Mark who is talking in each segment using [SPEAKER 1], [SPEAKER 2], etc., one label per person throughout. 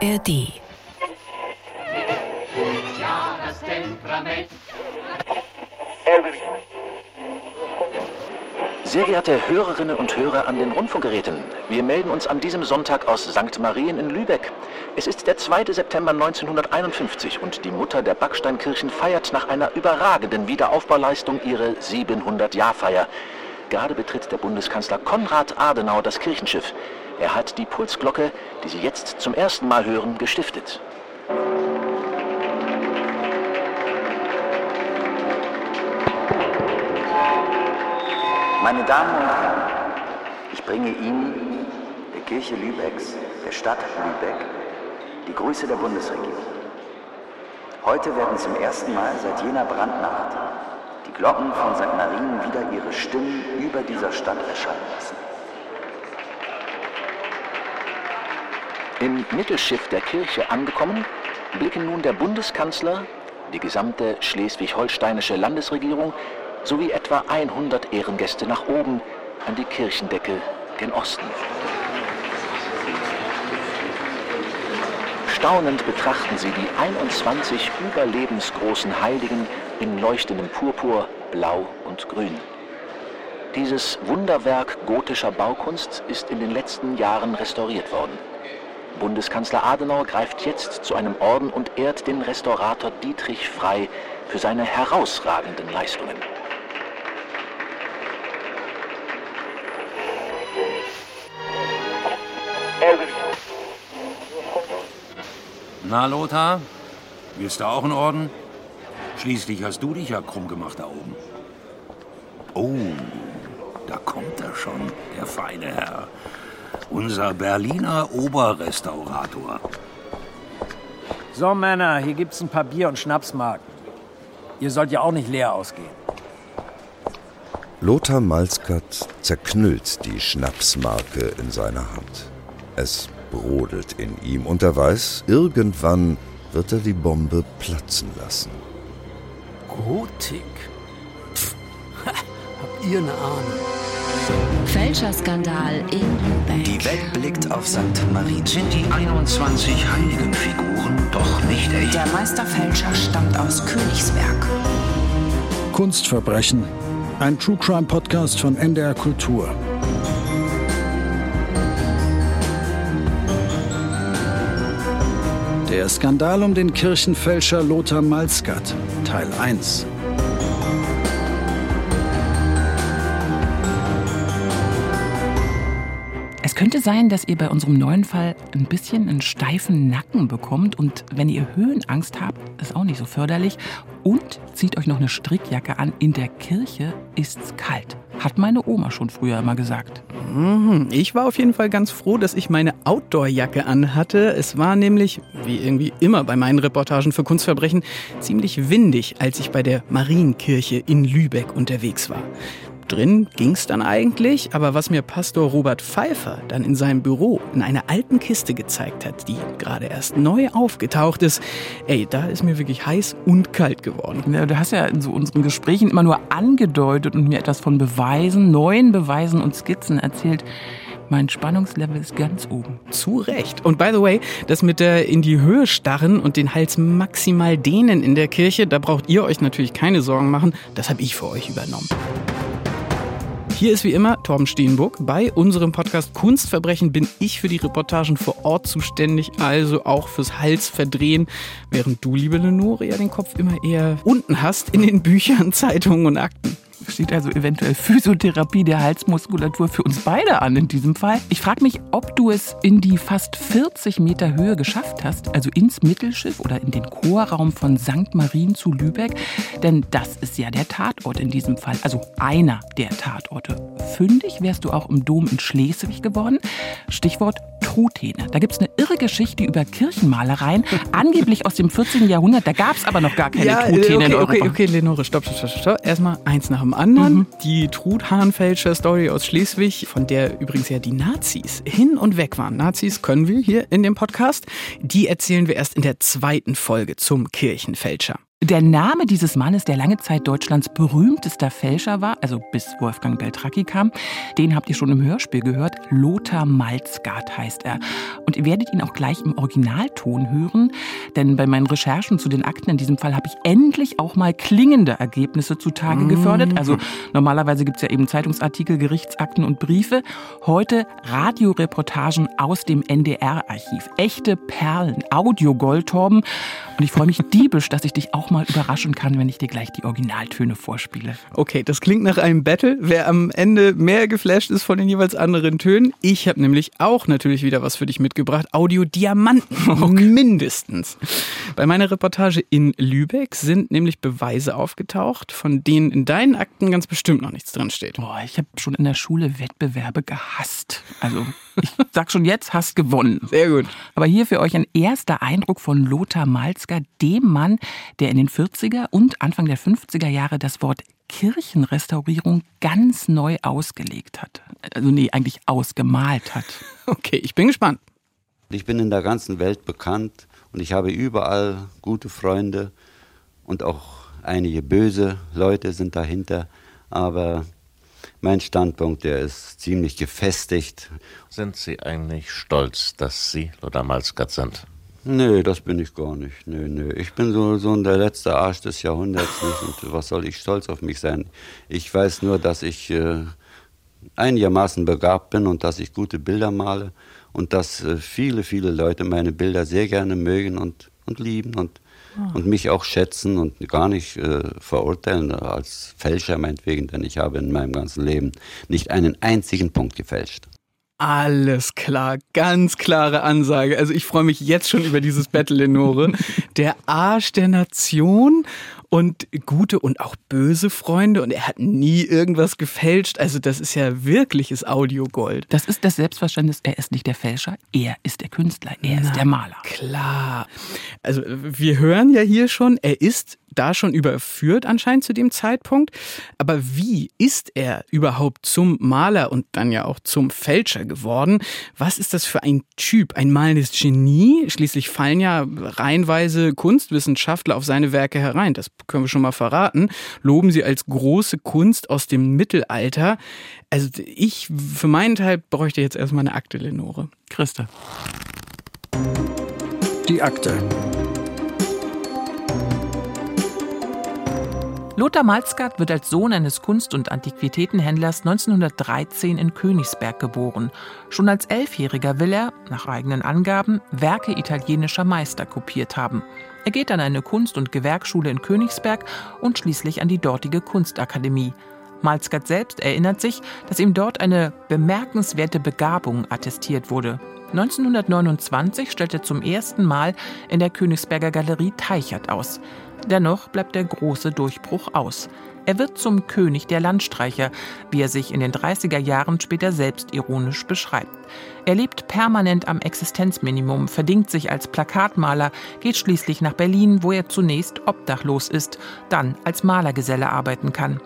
[SPEAKER 1] ARD.
[SPEAKER 2] Ja, das Temperament.
[SPEAKER 3] Sehr geehrte Hörerinnen und Hörer an den Rundfunkgeräten, wir melden uns an diesem Sonntag aus St. Marien in Lübeck. Es ist der 2. September 1951 und die Mutter der Backsteinkirchen feiert nach einer überragenden Wiederaufbauleistung ihre 700-Jahr-Feier. Gerade betritt der Bundeskanzler Konrad Adenauer das Kirchenschiff. Er hat die Pulsglocke, die Sie jetzt zum ersten Mal hören, gestiftet. Meine Damen und Herren, ich bringe Ihnen, der Kirche Lübecks, der Stadt Lübeck, die Grüße der Bundesregierung. Heute werden zum ersten Mal seit jener Brandnacht die Glocken von St. Marien wieder ihre Stimmen über dieser Stadt erscheinen lassen. Im Mittelschiff der Kirche angekommen, blicken nun der Bundeskanzler, die gesamte schleswig-holsteinische Landesregierung sowie etwa 100 Ehrengäste nach oben an die Kirchendecke gen Osten. Staunend betrachten sie die 21 überlebensgroßen Heiligen in leuchtendem Purpur, Blau und Grün. Dieses Wunderwerk gotischer Baukunst ist in den letzten Jahren restauriert worden. Bundeskanzler Adenauer greift jetzt zu einem Orden und ehrt den Restaurator Dietrich Frei für seine herausragenden Leistungen.
[SPEAKER 4] Na, Lothar? Willst du auch einen Orden? Schließlich hast du dich ja krumm gemacht da oben. Oh, da kommt er schon, der feine Herr. Unser Berliner Oberrestaurator.
[SPEAKER 5] So, Männer, hier gibt's ein paar Bier- und Schnapsmarken. Ihr sollt ja auch nicht leer ausgehen.
[SPEAKER 6] Lothar Malzkat zerknüllt die Schnapsmarke in seiner Hand. Es brodelt in ihm und er weiß, irgendwann wird er die Bombe platzen lassen.
[SPEAKER 7] Gotik? Pff, habt ihr eine Ahnung?
[SPEAKER 1] Fälscherskandal in Lübeck.
[SPEAKER 3] Die Welt blickt auf St. Marien. Sind die 21 heiligen Figuren doch nicht echt?
[SPEAKER 8] Der Meisterfälscher stammt aus Königsberg.
[SPEAKER 9] Kunstverbrechen. Ein True Crime Podcast von NDR Kultur. Der Skandal um den Kirchenfälscher Lothar Malskat, Teil 1.
[SPEAKER 10] könnte sein, dass ihr bei unserem neuen Fall ein bisschen einen steifen Nacken bekommt und wenn ihr Höhenangst habt, ist auch nicht so förderlich. Und zieht euch noch eine Strickjacke an. In der Kirche ist's kalt. Hat meine Oma schon früher immer gesagt.
[SPEAKER 7] Mhm. Ich war auf jeden Fall ganz froh, dass ich meine Outdoor-Jacke anhatte. Es war nämlich, wie irgendwie immer bei meinen Reportagen für Kunstverbrechen, ziemlich windig, als ich bei der Marienkirche in Lübeck unterwegs war. Drin ging's dann eigentlich, aber was mir Pastor Robert Pfeiffer dann in seinem Büro in einer alten Kiste gezeigt hat, die gerade erst neu aufgetaucht ist, ey, da ist mir wirklich heiß und kalt geworden.
[SPEAKER 10] Ja, du hast ja in so unseren Gesprächen immer nur angedeutet und mir etwas von Beweisen, neuen Beweisen und Skizzen erzählt. Mein Spannungslevel ist ganz oben.
[SPEAKER 7] Zu Recht. Und by the way, das mit der in die Höhe starren und den Hals maximal dehnen in der Kirche, da braucht ihr euch natürlich keine Sorgen machen. Das habe ich für euch übernommen. Hier ist wie immer Torben Steenburg. Bei unserem Podcast Kunstverbrechen bin ich für die Reportagen vor Ort zuständig, also auch fürs Halsverdrehen, während du, liebe Lenore, ja den Kopf immer eher unten hast in den Büchern, Zeitungen und Akten.
[SPEAKER 10] Steht also eventuell Physiotherapie der Halsmuskulatur für uns beide an in diesem Fall. Ich frage mich, ob du es in die fast 40 Meter Höhe geschafft hast, also ins Mittelschiff oder in den Chorraum von St. Marien zu Lübeck. Denn das ist ja der Tatort in diesem Fall, also einer der Tatorte. Fündig wärst du auch im Dom in Schleswig geworden. Stichwort Truthähne. Da gibt es eine irre Geschichte über Kirchenmalereien, angeblich aus dem 14. Jahrhundert. Da gab es aber noch gar keine
[SPEAKER 7] ja,
[SPEAKER 10] Truthähne
[SPEAKER 7] okay,
[SPEAKER 10] in Europa.
[SPEAKER 7] okay, okay, Lenore, stopp, stopp, stopp, stopp. Erstmal eins nach dem anderen. Die Truthahnfälscher-Story aus Schleswig, von der übrigens ja die Nazis hin und weg waren. Nazis können wir hier in dem Podcast. Die erzählen wir erst in der zweiten Folge zum Kirchenfälscher.
[SPEAKER 10] Der Name dieses Mannes, der lange Zeit Deutschlands berühmtester Fälscher war, also bis Wolfgang Beltracchi kam, den habt ihr schon im Hörspiel gehört. Lothar Malzgard heißt er. Und ihr werdet ihn auch gleich im Originalton hören, denn bei meinen Recherchen zu den Akten in diesem Fall habe ich endlich auch mal klingende Ergebnisse zutage
[SPEAKER 7] Mhm.
[SPEAKER 10] gefördert. Also normalerweise gibt es ja eben Zeitungsartikel, Gerichtsakten und Briefe. Heute Radioreportagen aus dem NDR-Archiv. Echte Perlen, Audio-Goldtorben. Und ich freue mich diebisch, dass ich dich auch mal überraschen kann, wenn ich dir gleich die Originaltöne vorspiele.
[SPEAKER 7] Okay, das klingt nach einem Battle. Wer am Ende mehr geflasht ist von den jeweils anderen Tönen. Ich habe nämlich auch natürlich wieder was für dich mitgebracht. Audio-Diamanten. Mindestens. Bei meiner Reportage in Lübeck sind nämlich Beweise aufgetaucht, von denen in deinen Akten ganz bestimmt noch nichts drin steht.
[SPEAKER 10] Boah, ich habe schon in der Schule Wettbewerbe gehasst. Also ich sag schon jetzt, hast gewonnen.
[SPEAKER 7] Sehr gut.
[SPEAKER 10] Aber hier für euch ein erster Eindruck von Lothar Malzger, dem Mann, der in den 40er und Anfang der 50er Jahre das Wort Kirchenrestaurierung ganz neu ausgelegt hat. Also nee, eigentlich ausgemalt hat.
[SPEAKER 7] Okay, ich bin gespannt.
[SPEAKER 1] Ich bin in der ganzen Welt bekannt und ich habe überall gute Freunde und auch einige böse Leute sind dahinter, aber mein Standpunkt, der ist ziemlich gefestigt.
[SPEAKER 11] Sind Sie eigentlich stolz, dass Sie Lothar Malzgard sind?
[SPEAKER 1] Nö, das bin ich gar nicht. Nö, nö. Ich bin so, so der letzte Arsch des Jahrhunderts nicht. Und was soll ich stolz auf mich sein? Ich weiß nur, dass ich äh, einigermaßen begabt bin und dass ich gute Bilder male und dass äh, viele, viele Leute meine Bilder sehr gerne mögen und, und lieben und,
[SPEAKER 10] Ah.
[SPEAKER 1] und mich auch schätzen und gar nicht äh, verurteilen als Fälscher meinetwegen, denn ich habe in meinem ganzen Leben nicht einen einzigen Punkt gefälscht.
[SPEAKER 7] Alles klar, ganz klare Ansage. Also ich freue mich jetzt schon über dieses Battle, Lenore. Der Arsch der Nation und gute und auch böse Freunde und er hat nie irgendwas gefälscht. Also das ist ja wirkliches Audiogold.
[SPEAKER 10] Das ist das Selbstverständnis, er ist nicht der Fälscher, er ist der Künstler, er ist der Maler.
[SPEAKER 7] Klar. Also wir hören ja hier schon, er ist da schon überführt anscheinend zu dem Zeitpunkt. Aber wie ist er überhaupt zum Maler und dann ja auch zum Fälscher geworden? Was ist das für ein Typ? Ein malendes Genie? Schließlich fallen ja reihenweise Kunstwissenschaftler auf seine Werke herein. Das können wir schon mal verraten. Loben sie als große Kunst aus dem Mittelalter. Also ich für meinen Teil bräuchte jetzt erstmal eine Akte, Lenore.
[SPEAKER 10] Christa.
[SPEAKER 9] Die Akte.
[SPEAKER 10] Lothar Malzgard wird als Sohn eines Kunst- und Antiquitätenhändlers 1913 in Königsberg geboren. Schon als Elfjähriger will er, nach eigenen Angaben, Werke italienischer Meister kopiert haben. Er geht an eine Kunst- und Gewerkschule in Königsberg und schließlich an die dortige Kunstakademie. Malzgard selbst erinnert sich, dass ihm dort eine bemerkenswerte Begabung attestiert wurde. 1929 stellt er zum ersten Mal in der Königsberger Galerie Teichert aus. Dennoch bleibt der große Durchbruch aus. Er wird zum König der Landstreicher, wie er sich in den 30er Jahren später selbst ironisch beschreibt. Er lebt permanent am Existenzminimum, verdingt sich als Plakatmaler, geht schließlich nach Berlin, wo er zunächst obdachlos ist, dann als Malergeselle arbeiten kann.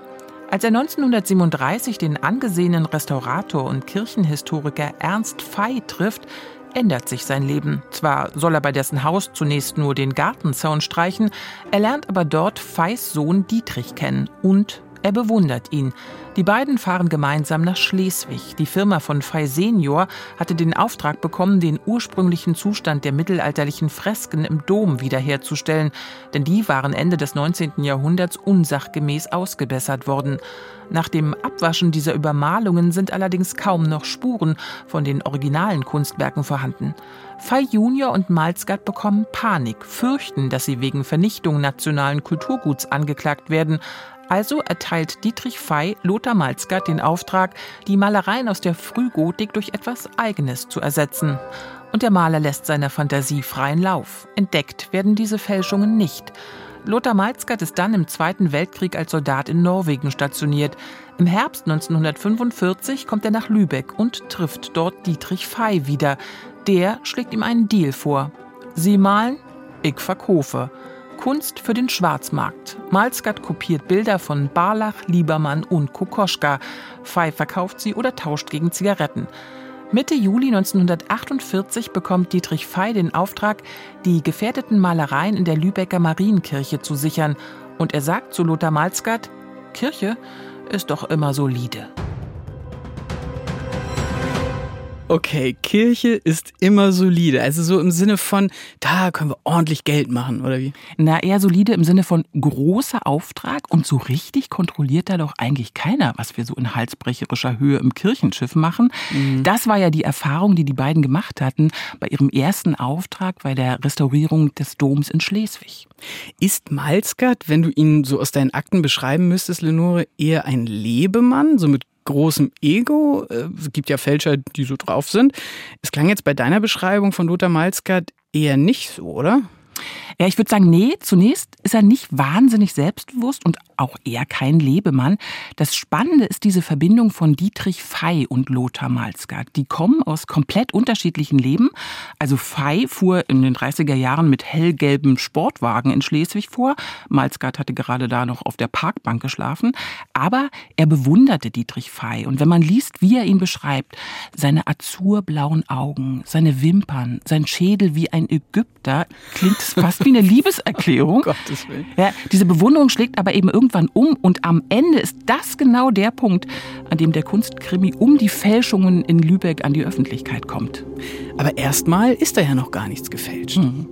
[SPEAKER 10] Als er 1937 den angesehenen Restaurator und Kirchenhistoriker Ernst Fey trifft, ändert sich sein Leben. Zwar soll er bei dessen Haus zunächst nur den Gartenzaun streichen, er lernt aber dort Feys Sohn Dietrich kennen und er bewundert ihn. Die beiden fahren gemeinsam nach Schleswig. Die Firma von Fey Senior hatte den Auftrag bekommen, den ursprünglichen Zustand der mittelalterlichen Fresken im Dom wiederherzustellen, denn die waren Ende des 19. Jahrhunderts unsachgemäß ausgebessert worden. Nach dem Abwaschen dieser Übermalungen sind allerdings kaum noch Spuren von den originalen Kunstwerken vorhanden. Fey Junior und Malzgard bekommen Panik, fürchten, dass sie wegen Vernichtung nationalen Kulturguts angeklagt werden. Also erteilt Dietrich Fey Lothar Malzgard den Auftrag, die Malereien aus der Frühgotik durch etwas Eigenes zu ersetzen. Und der Maler lässt seiner Fantasie freien Lauf. Entdeckt werden diese Fälschungen nicht. Lothar Malzgard ist dann im Zweiten Weltkrieg als Soldat in Norwegen stationiert. Im Herbst 1945 kommt er nach Lübeck und trifft dort Dietrich Fey wieder. Der schlägt ihm einen Deal vor. Sie malen, ich verkaufe. Kunst für den Schwarzmarkt. Malzgard kopiert Bilder von Barlach, Liebermann und Kokoschka. Fey verkauft sie oder tauscht gegen Zigaretten. Mitte Juli 1948 bekommt Dietrich Fey den Auftrag, die gefährdeten Malereien in der Lübecker Marienkirche zu sichern. Und er sagt zu Lothar Malzgard, Kirche ist doch immer solide.
[SPEAKER 7] Okay, Kirche ist immer solide. Also so im Sinne von, da können wir ordentlich Geld machen, oder wie?
[SPEAKER 10] Na, eher solide im Sinne von großer Auftrag und so richtig kontrolliert da doch eigentlich keiner, was wir so in halsbrecherischer Höhe im Kirchenschiff machen. Mhm. Das war ja die Erfahrung, die die beiden gemacht hatten bei ihrem ersten Auftrag bei der Restaurierung des Doms in Schleswig.
[SPEAKER 7] Ist Malzgard, wenn du ihn so aus deinen Akten beschreiben müsstest, Lenore, eher ein Lebemann, so mit großem Ego. Äh, es gibt ja Fälscher, die so drauf sind. Es klang jetzt bei deiner Beschreibung von Lothar Malzgard eher nicht so, oder?
[SPEAKER 10] Ja, ich würde sagen, nee, zunächst ist er nicht wahnsinnig selbstbewusst und auch eher kein Lebemann. Das Spannende ist diese Verbindung von Dietrich Fey und Lothar Malzgard. Die kommen aus komplett unterschiedlichen Leben. Also Fey fuhr in den 30er Jahren mit hellgelbem Sportwagen in Schleswig vor. Malzgard hatte gerade da noch auf der Parkbank geschlafen. Aber er bewunderte Dietrich Fey. Und wenn man liest, wie er ihn beschreibt, seine azurblauen Augen, seine Wimpern, sein Schädel wie ein Ägypter, klingt es fast wie eine Liebeserklärung.
[SPEAKER 7] Gottes Willen.
[SPEAKER 10] Ja, diese Bewunderung schlägt aber eben irgendwann um und am Ende ist das genau der Punkt, an dem der Kunstkrimi um die Fälschungen in Lübeck an die Öffentlichkeit kommt.
[SPEAKER 7] Aber erstmal ist da ja noch gar nichts gefälscht. Mhm.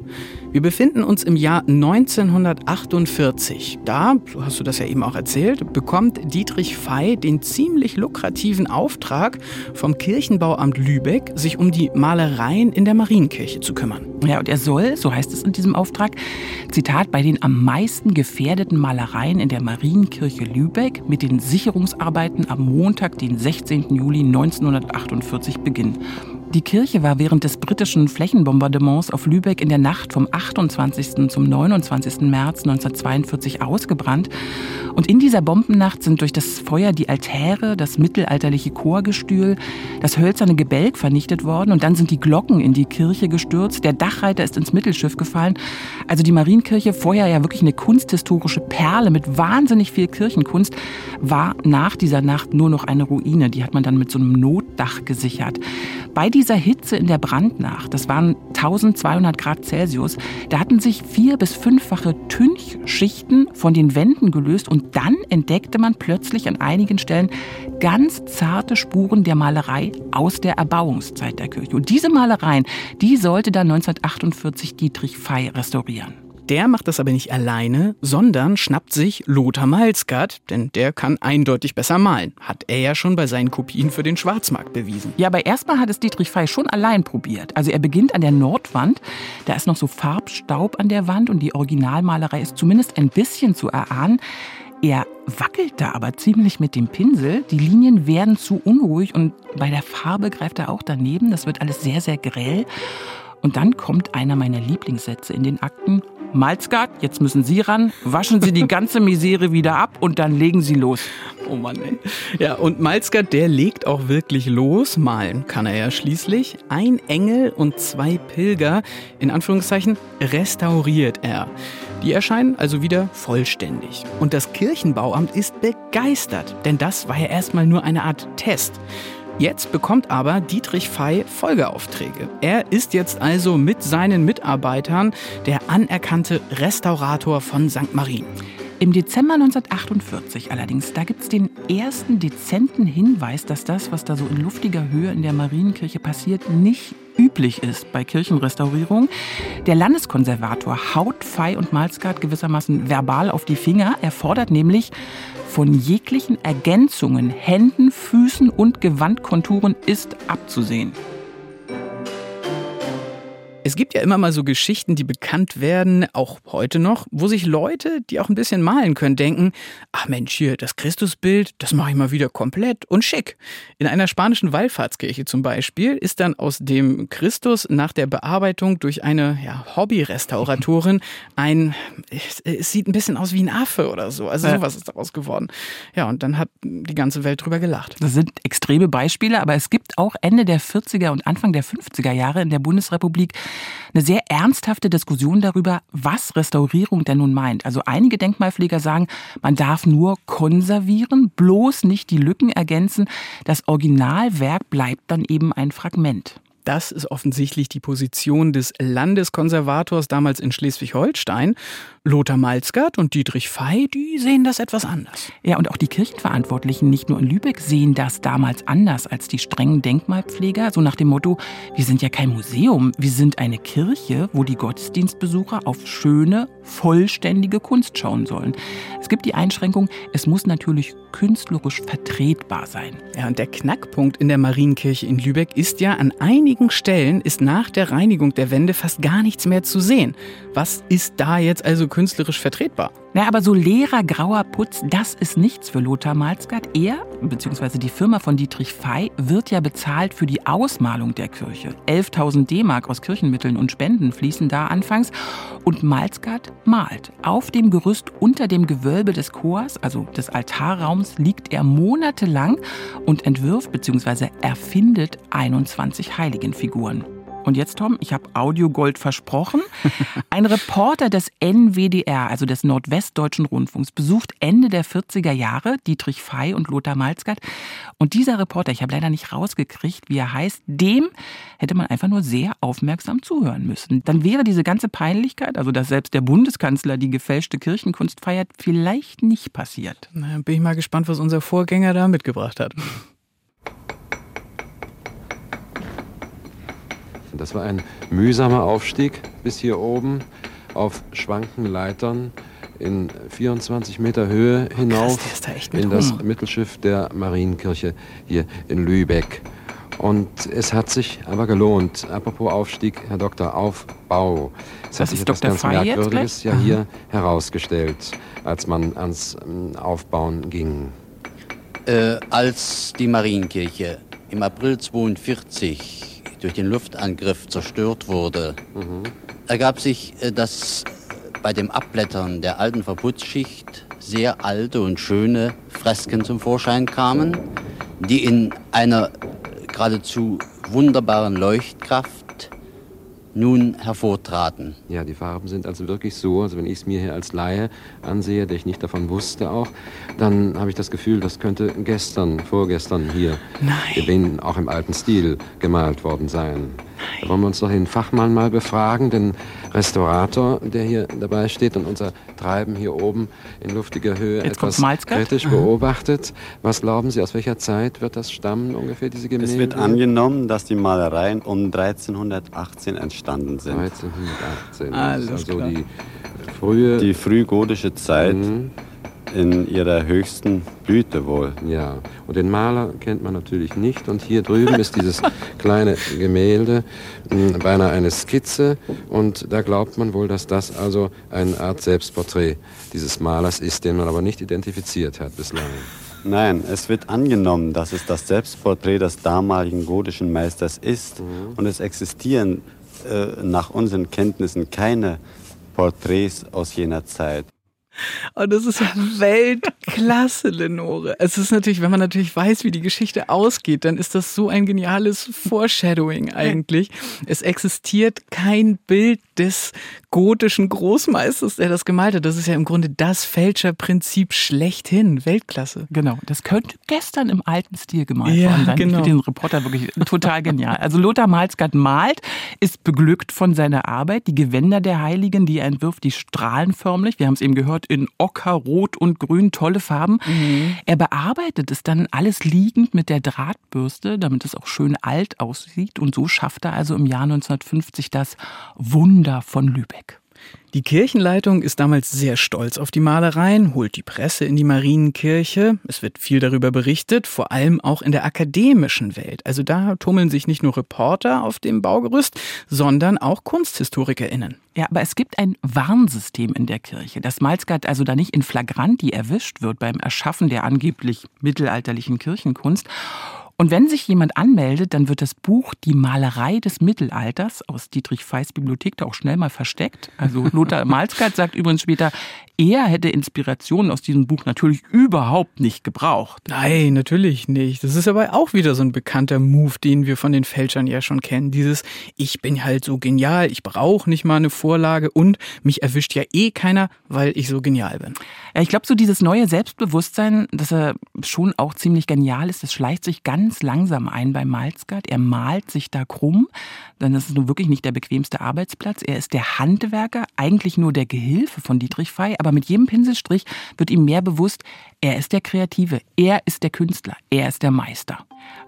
[SPEAKER 7] Wir befinden uns im Jahr 1948. Da, so hast du das ja eben auch erzählt, bekommt Dietrich Fey den ziemlich lukrativen Auftrag vom Kirchenbauamt Lübeck, sich um die Malereien in der Marienkirche zu kümmern.
[SPEAKER 10] Ja, und er soll, so heißt es in diesem Auftrag, Zitat, bei den am meisten gefährdeten Malereien in der Marienkirche Lübeck mit den Sicherungsarbeiten am Montag, den 16. Juli 1948 beginnen. Die Kirche war während des britischen Flächenbombardements auf Lübeck in der Nacht vom 28. zum 29. März 1942 ausgebrannt. Und in dieser Bombennacht sind durch das Feuer die Altäre, das mittelalterliche Chorgestühl, das hölzerne Gebälk vernichtet worden. Und dann sind die Glocken in die Kirche gestürzt. Der Dachreiter ist ins Mittelschiff gefallen. Also die Marienkirche, vorher ja wirklich eine kunsthistorische Perle mit wahnsinnig viel Kirchenkunst, war nach dieser Nacht nur noch eine Ruine. Die hat man dann mit so einem Notdach gesichert. Bei dieser Hitze in der Brandnacht, das waren 1200 Grad Celsius, da hatten sich vier- bis fünffache Tünchschichten von den Wänden gelöst und dann entdeckte man plötzlich an einigen Stellen ganz zarte Spuren der Malerei aus der Erbauungszeit der Kirche. Und diese Malereien, die sollte dann 1948 Dietrich Fey restaurieren.
[SPEAKER 7] Der macht das aber nicht alleine, sondern schnappt sich Lothar Malzgard, denn der kann eindeutig besser malen. Hat er ja schon bei seinen Kopien für den Schwarzmarkt bewiesen.
[SPEAKER 10] Ja, aber erstmal hat es Dietrich Fey schon allein probiert. Also er beginnt an der Nordwand, da ist noch so Farbstaub an der Wand und die Originalmalerei ist zumindest ein bisschen zu erahnen. Er wackelt da aber ziemlich mit dem Pinsel. Die Linien werden zu unruhig und bei der Farbe greift er auch daneben. Das wird alles sehr, sehr grell. Und dann kommt einer meiner Lieblingssätze in den Akten. Malzgard, jetzt müssen Sie ran, waschen Sie die ganze Misere wieder ab und dann legen Sie los.
[SPEAKER 7] Oh Mann, ey. Ja, und Malzgard, der legt auch wirklich los. Malen kann er ja schließlich. Ein Engel und zwei Pilger, in Anführungszeichen, restauriert er. Die erscheinen also wieder vollständig. Und das Kirchenbauamt ist begeistert, denn das war ja erstmal nur eine Art Test. Jetzt bekommt aber Dietrich Fey Folgeaufträge. Er ist jetzt also mit seinen Mitarbeitern der anerkannte Restaurator von St. Marien.
[SPEAKER 10] Im Dezember 1948 allerdings, da gibt es den ersten dezenten Hinweis, dass das, was da so in luftiger Höhe in der Marienkirche passiert, nicht üblich ist bei Kirchenrestaurierung. Der Landeskonservator haut Fey und Malzgard gewissermaßen verbal auf die Finger. Er fordert nämlich von jeglichen Ergänzungen, Händen, Füßen und Gewandkonturen ist abzusehen.
[SPEAKER 7] Es gibt ja immer mal so Geschichten, die bekannt werden, auch heute noch, wo sich Leute, die auch ein bisschen malen können, denken, ach Mensch, hier, das Christusbild, das mache ich mal wieder komplett und schick. In einer spanischen Wallfahrtskirche zum Beispiel ist dann aus dem Christus nach der Bearbeitung durch eine ja, Hobby-Restauratorin ein, es sieht ein bisschen aus wie ein Affe oder so. Also sowas ist daraus geworden. Ja, und dann hat die ganze Welt drüber gelacht.
[SPEAKER 10] Das sind extreme Beispiele, aber es gibt auch Ende der 40er und Anfang der 50er Jahre in der Bundesrepublik eine sehr ernsthafte Diskussion darüber, was Restaurierung denn nun meint. Also einige Denkmalpfleger sagen, man darf nur konservieren, bloß nicht die Lücken ergänzen. Das Originalwerk bleibt dann eben ein Fragment.
[SPEAKER 7] Das ist offensichtlich die Position des Landeskonservators damals in Schleswig-Holstein. Lothar Malzgert und Dietrich Fey, die sehen das etwas anders.
[SPEAKER 10] Ja, und auch die Kirchenverantwortlichen, nicht nur in Lübeck, sehen das damals anders als die strengen Denkmalpfleger. So nach dem Motto, wir sind ja kein Museum, wir sind eine Kirche, wo die Gottesdienstbesucher auf schöne, vollständige Kunst schauen sollen. Es gibt die Einschränkung, es muss natürlich künstlerisch vertretbar sein.
[SPEAKER 7] Ja, und der Knackpunkt in der Marienkirche in Lübeck ist ja, an einigen Stellen ist nach der Reinigung der Wände fast gar nichts mehr zu sehen. Was ist da jetzt also künstlerisch vertretbar?
[SPEAKER 10] Na, aber so leerer grauer Putz, das ist nichts für Lothar Malzgart. Er, beziehungsweise die Firma von Dietrich Fey, wird ja bezahlt für die Ausmalung der Kirche. 11.000 D-Mark aus Kirchenmitteln und Spenden fließen da anfangs. Und Malzgart malt. Auf dem Gerüst unter dem Gewölbe des Chors, also des Altarraums, liegt er monatelang und entwirft bzw. erfindet 21 Heiligenfiguren. Und jetzt, Tom, ich habe Audiogold versprochen. Ein Reporter des NWDR, also des Nordwestdeutschen Rundfunks, besucht Ende der 40er Jahre Dietrich Fey und Lothar Malzgart. Und dieser Reporter, ich habe leider nicht rausgekriegt, wie er heißt, dem hätte man einfach nur sehr aufmerksam zuhören müssen. Dann wäre diese ganze Peinlichkeit, also dass selbst der Bundeskanzler die gefälschte Kirchenkunst feiert, vielleicht nicht passiert.
[SPEAKER 7] Na, bin ich mal gespannt, was unser Vorgänger da mitgebracht hat.
[SPEAKER 12] Das war ein mühsamer Aufstieg bis hier oben auf schwanken Leitern in 24 Meter Höhe hinauf
[SPEAKER 7] Krass,
[SPEAKER 12] in das Mittelschiff der Marienkirche hier in Lübeck. Und es hat sich aber gelohnt. Apropos Aufstieg, Herr Doktor, Aufbau. Es
[SPEAKER 10] Das
[SPEAKER 12] hat sich
[SPEAKER 10] ist
[SPEAKER 12] etwas
[SPEAKER 10] Dr.
[SPEAKER 12] ganz
[SPEAKER 10] jetzt
[SPEAKER 12] Merkwürdiges ja hier herausgestellt, als man ans ähm, Aufbauen ging.
[SPEAKER 13] Äh, als die Marienkirche im April 42 durch den Luftangriff zerstört wurde, ergab sich, äh, dass bei dem Abblättern der alten Verputzschicht sehr alte und schöne Fresken zum Vorschein kamen, die in einer geradezu wunderbaren Leuchtkraft nun hervortraten.
[SPEAKER 12] Ja, die Farben sind also wirklich so, also wenn ich es mir hier als Laie ansehe, der ich nicht davon wusste auch, dann habe ich das Gefühl, das könnte gestern, vorgestern hier, eben auch im alten Stil gemalt worden sein. Da wollen wir uns doch den Fachmann mal befragen, den Restaurator, der hier dabei steht und unser Treiben hier oben in luftiger Höhe
[SPEAKER 10] Jetzt
[SPEAKER 12] etwas kritisch
[SPEAKER 1] Mhm.
[SPEAKER 12] beobachtet. Was glauben Sie, aus welcher Zeit wird das stammen ungefähr, diese Gemälde?
[SPEAKER 1] Es wird angenommen, dass die Malereien um 1318 entstanden sind.
[SPEAKER 12] 1318.
[SPEAKER 1] Alles
[SPEAKER 12] also
[SPEAKER 1] klar.
[SPEAKER 12] die frühe...
[SPEAKER 1] Die frühgotische Zeit in ihrer höchsten Blüte wohl.
[SPEAKER 12] Ja, und den Maler kennt man natürlich nicht. Und hier drüben ist dieses kleine Gemälde, mh, beinahe eine Skizze. Und da glaubt man wohl, dass das also eine Art Selbstporträt dieses Malers ist, den man aber nicht identifiziert hat bislang.
[SPEAKER 1] Nein, es wird angenommen, dass es das Selbstporträt des damaligen gotischen Meisters ist. Und es existieren äh, nach unseren Kenntnissen keine Porträts aus jener Zeit.
[SPEAKER 7] Oh, das ist Weltklasse, Lenore. Es ist natürlich, wenn man natürlich weiß, wie die Geschichte ausgeht, dann ist das so ein geniales Foreshadowing eigentlich. Es existiert kein Bild des gotischen Großmeisters, der das gemalt hat. Das ist ja im Grunde das Fälscherprinzip schlechthin. Weltklasse.
[SPEAKER 10] Genau, das könnte gestern im alten Stil gemalt
[SPEAKER 7] Ja,
[SPEAKER 10] worden sein.
[SPEAKER 7] genau.
[SPEAKER 10] Ich finde den Reporter wirklich total genial. Also Lothar Malzgart malt, ist beglückt von seiner Arbeit. Die Gewänder der Heiligen, die er entwirft, die strahlen förmlich. Wir haben es eben gehört, in Ocker, Rot und Grün, tolle Farben. Er bearbeitet es dann alles liegend mit der Drahtbürste, damit es auch schön alt aussieht. Und so schafft er also im Jahr 1950 das Wunder von Lübeck.
[SPEAKER 7] Die Kirchenleitung ist damals sehr stolz auf die Malereien, holt die Presse in die Marienkirche. Es wird viel darüber berichtet, vor allem auch in der akademischen Welt. Also da tummeln sich nicht nur Reporter auf dem Baugerüst, sondern auch KunsthistorikerInnen.
[SPEAKER 10] Ja, aber es gibt ein Warnsystem in der Kirche, dass Malzgart also da nicht in Flagranti erwischt wird beim Erschaffen der angeblich mittelalterlichen Kirchenkunst. Und wenn sich jemand anmeldet, dann wird das Buch Die Malerei des Mittelalters aus Dietrich Feys Bibliothek da auch schnell mal versteckt. Also Lothar Malzgard sagt übrigens später, er hätte Inspirationen aus diesem Buch natürlich überhaupt nicht gebraucht.
[SPEAKER 7] Nein, natürlich nicht. Das ist aber auch wieder so ein bekannter Move, den wir von den Fälschern ja schon kennen. Dieses, ich bin halt so genial, ich brauche nicht mal eine Vorlage und mich erwischt ja eh keiner, weil ich so genial bin.
[SPEAKER 10] Ja, ich glaube, so dieses neue Selbstbewusstsein, dass er schon auch ziemlich genial ist, das schleicht sich ganz langsam ein bei Malzgard. Er malt sich da krumm, denn das ist nun wirklich nicht der bequemste Arbeitsplatz. Er ist der Handwerker, eigentlich nur der Gehilfe von Dietrich Fey, aber mit jedem Pinselstrich wird ihm mehr bewusst, er ist der Kreative, er ist der Künstler, er ist der Meister.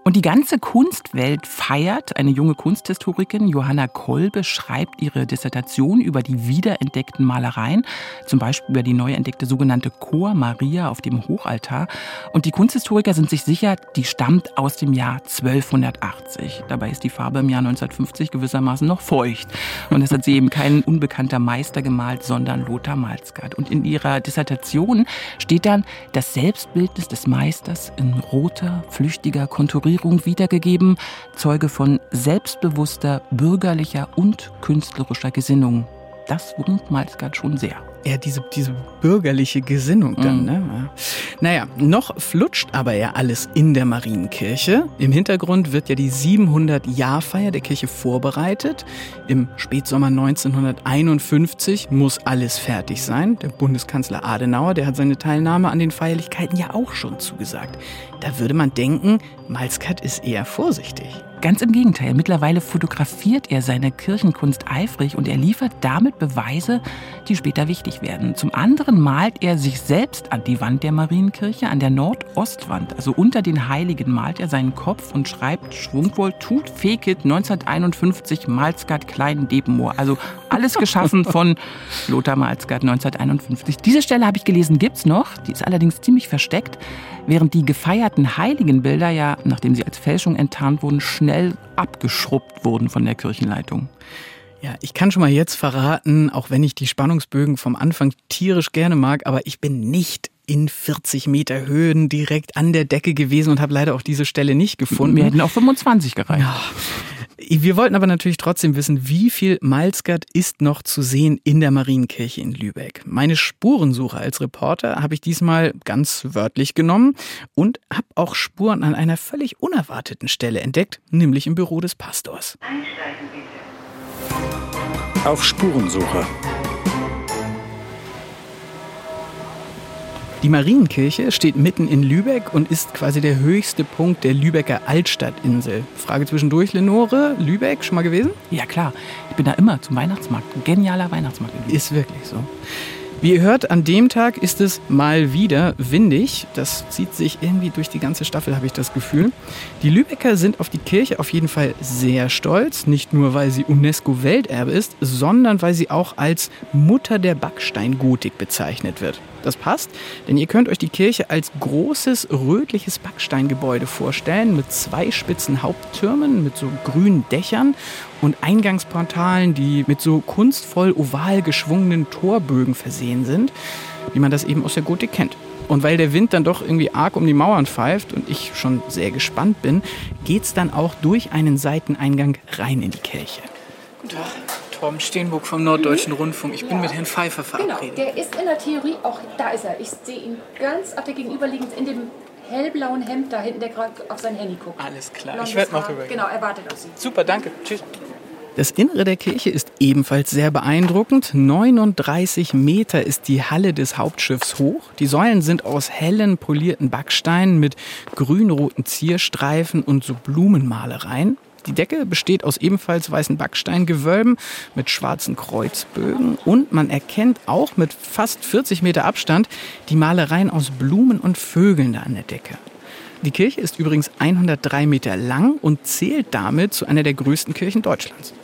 [SPEAKER 10] Und die ganze Kunstwelt feiert. Eine junge Kunsthistorikerin, Johanna Kolbe, schreibt ihre Dissertation über die wiederentdeckten Malereien, zum Beispiel über die neu entdeckte sogenannte Chor Maria auf dem Hochaltar. Und die Kunsthistoriker sind sich sicher, die stammt aus dem Jahr 1280. Dabei ist die Farbe im Jahr 1950 gewissermaßen noch feucht. Und das hat sie eben kein unbekannter Meister gemalt, sondern Lothar Malzgard. Und in ihrer Dissertation steht dann das Selbstbildnis des Meisters in roter, flüchtiger Konturierung wiedergegeben, Zeuge von selbstbewusster, bürgerlicher und künstlerischer Gesinnung. Das wurmt Malzgard schon sehr.
[SPEAKER 7] Ja, diese, diese bürgerliche Gesinnung dann,
[SPEAKER 10] Mhm.
[SPEAKER 7] ne? Naja, noch flutscht aber ja alles in der Marienkirche. Im Hintergrund wird ja die 700-Jahrfeier der Kirche vorbereitet. Im Spätsommer 1951 muss alles fertig sein. Der Bundeskanzler Adenauer, der hat seine Teilnahme an den Feierlichkeiten ja auch schon zugesagt. Da würde man denken, Malzkat ist eher vorsichtig.
[SPEAKER 10] Ganz im Gegenteil, mittlerweile fotografiert er seine Kirchenkunst eifrig und er liefert damit Beweise, die später wichtig werden. Zum anderen malt er sich selbst an die Wand der Marienkirche, an der Nordostwand, also unter den Heiligen malt er seinen Kopf und schreibt schwungvoll Tut Fekit 1951 Malzgard Klein Depenmoor. Also alles geschaffen von Lothar Malzgard 1951. Diese Stelle habe ich gelesen, gibt's noch, die ist allerdings ziemlich versteckt, während die gefeierten Heiligenbilder ja, nachdem sie als Fälschung enttarnt wurden, schnell abgeschrubbt wurden von der Kirchenleitung.
[SPEAKER 7] Ja, ich kann schon mal jetzt verraten, auch wenn ich die Spannungsbögen vom Anfang tierisch gerne mag, aber ich bin nicht in 40 Meter Höhen direkt an der Decke gewesen und habe leider auch diese Stelle nicht gefunden.
[SPEAKER 10] Mir hätten auch 25 gereicht.
[SPEAKER 7] Ja. Wir wollten aber natürlich trotzdem wissen, wie viel Malzgard ist noch zu sehen in der Marienkirche in Lübeck. Meine Spurensuche als Reporter habe ich diesmal ganz wörtlich genommen und habe auch Spuren an einer völlig unerwarteten Stelle entdeckt, nämlich im Büro des Pastors.
[SPEAKER 9] Auf Spurensuche.
[SPEAKER 7] Die Marienkirche steht mitten in Lübeck und ist quasi der höchste Punkt der Lübecker Altstadtinsel. Frage zwischendurch, Lenore, Lübeck, schon mal gewesen?
[SPEAKER 10] Ja klar, ich bin da immer zum Weihnachtsmarkt. Ein genialer Weihnachtsmarkt.
[SPEAKER 7] Ist wirklich so. Wie ihr hört, an dem Tag ist es mal wieder windig. Das zieht sich irgendwie durch die ganze Staffel, habe ich das Gefühl. Die Lübecker sind auf die Kirche auf jeden Fall sehr stolz. Nicht nur, weil sie UNESCO-Welterbe ist, sondern weil sie auch als Mutter der Backsteingotik bezeichnet wird. Das passt, denn ihr könnt euch die Kirche als großes rötliches Backsteingebäude vorstellen mit zwei spitzen Haupttürmen, mit so grünen Dächern und Eingangsportalen, die mit so kunstvoll oval geschwungenen Torbögen versehen sind, wie man das eben aus der Gotik kennt. Und weil der Wind dann doch irgendwie arg um die Mauern pfeift und ich schon sehr gespannt bin, geht's dann auch durch einen Seiteneingang rein in die Kirche. Guten Tag. Torben Steenburg vom Norddeutschen Rundfunk. Ich bin mit Herrn Pfeiffer
[SPEAKER 14] Genau,
[SPEAKER 7] verabredet.
[SPEAKER 14] der ist in der Theorie auch, da ist er. Ich sehe ihn ganz auf der gegenüberliegend in dem hellblauen Hemd da hinten, der gerade auf sein Handy guckt.
[SPEAKER 7] Alles klar,
[SPEAKER 14] Blondes
[SPEAKER 7] ich werd mal rübergehen.
[SPEAKER 14] Genau, er wartet auf Sie.
[SPEAKER 7] Super, danke. Tschüss. Das Innere der Kirche ist ebenfalls sehr beeindruckend. 39 Meter ist die Halle des Hauptschiffs hoch. Die Säulen sind aus hellen, polierten Backsteinen mit grünroten Zierstreifen und so Blumenmalereien. Die Decke besteht aus ebenfalls weißen Backsteingewölben mit schwarzen Kreuzbögen und man erkennt auch mit fast 40 Meter Abstand die Malereien aus Blumen und Vögeln da an der Decke. Die Kirche ist übrigens 103 Meter lang und zählt damit zu einer der größten Kirchen Deutschlands.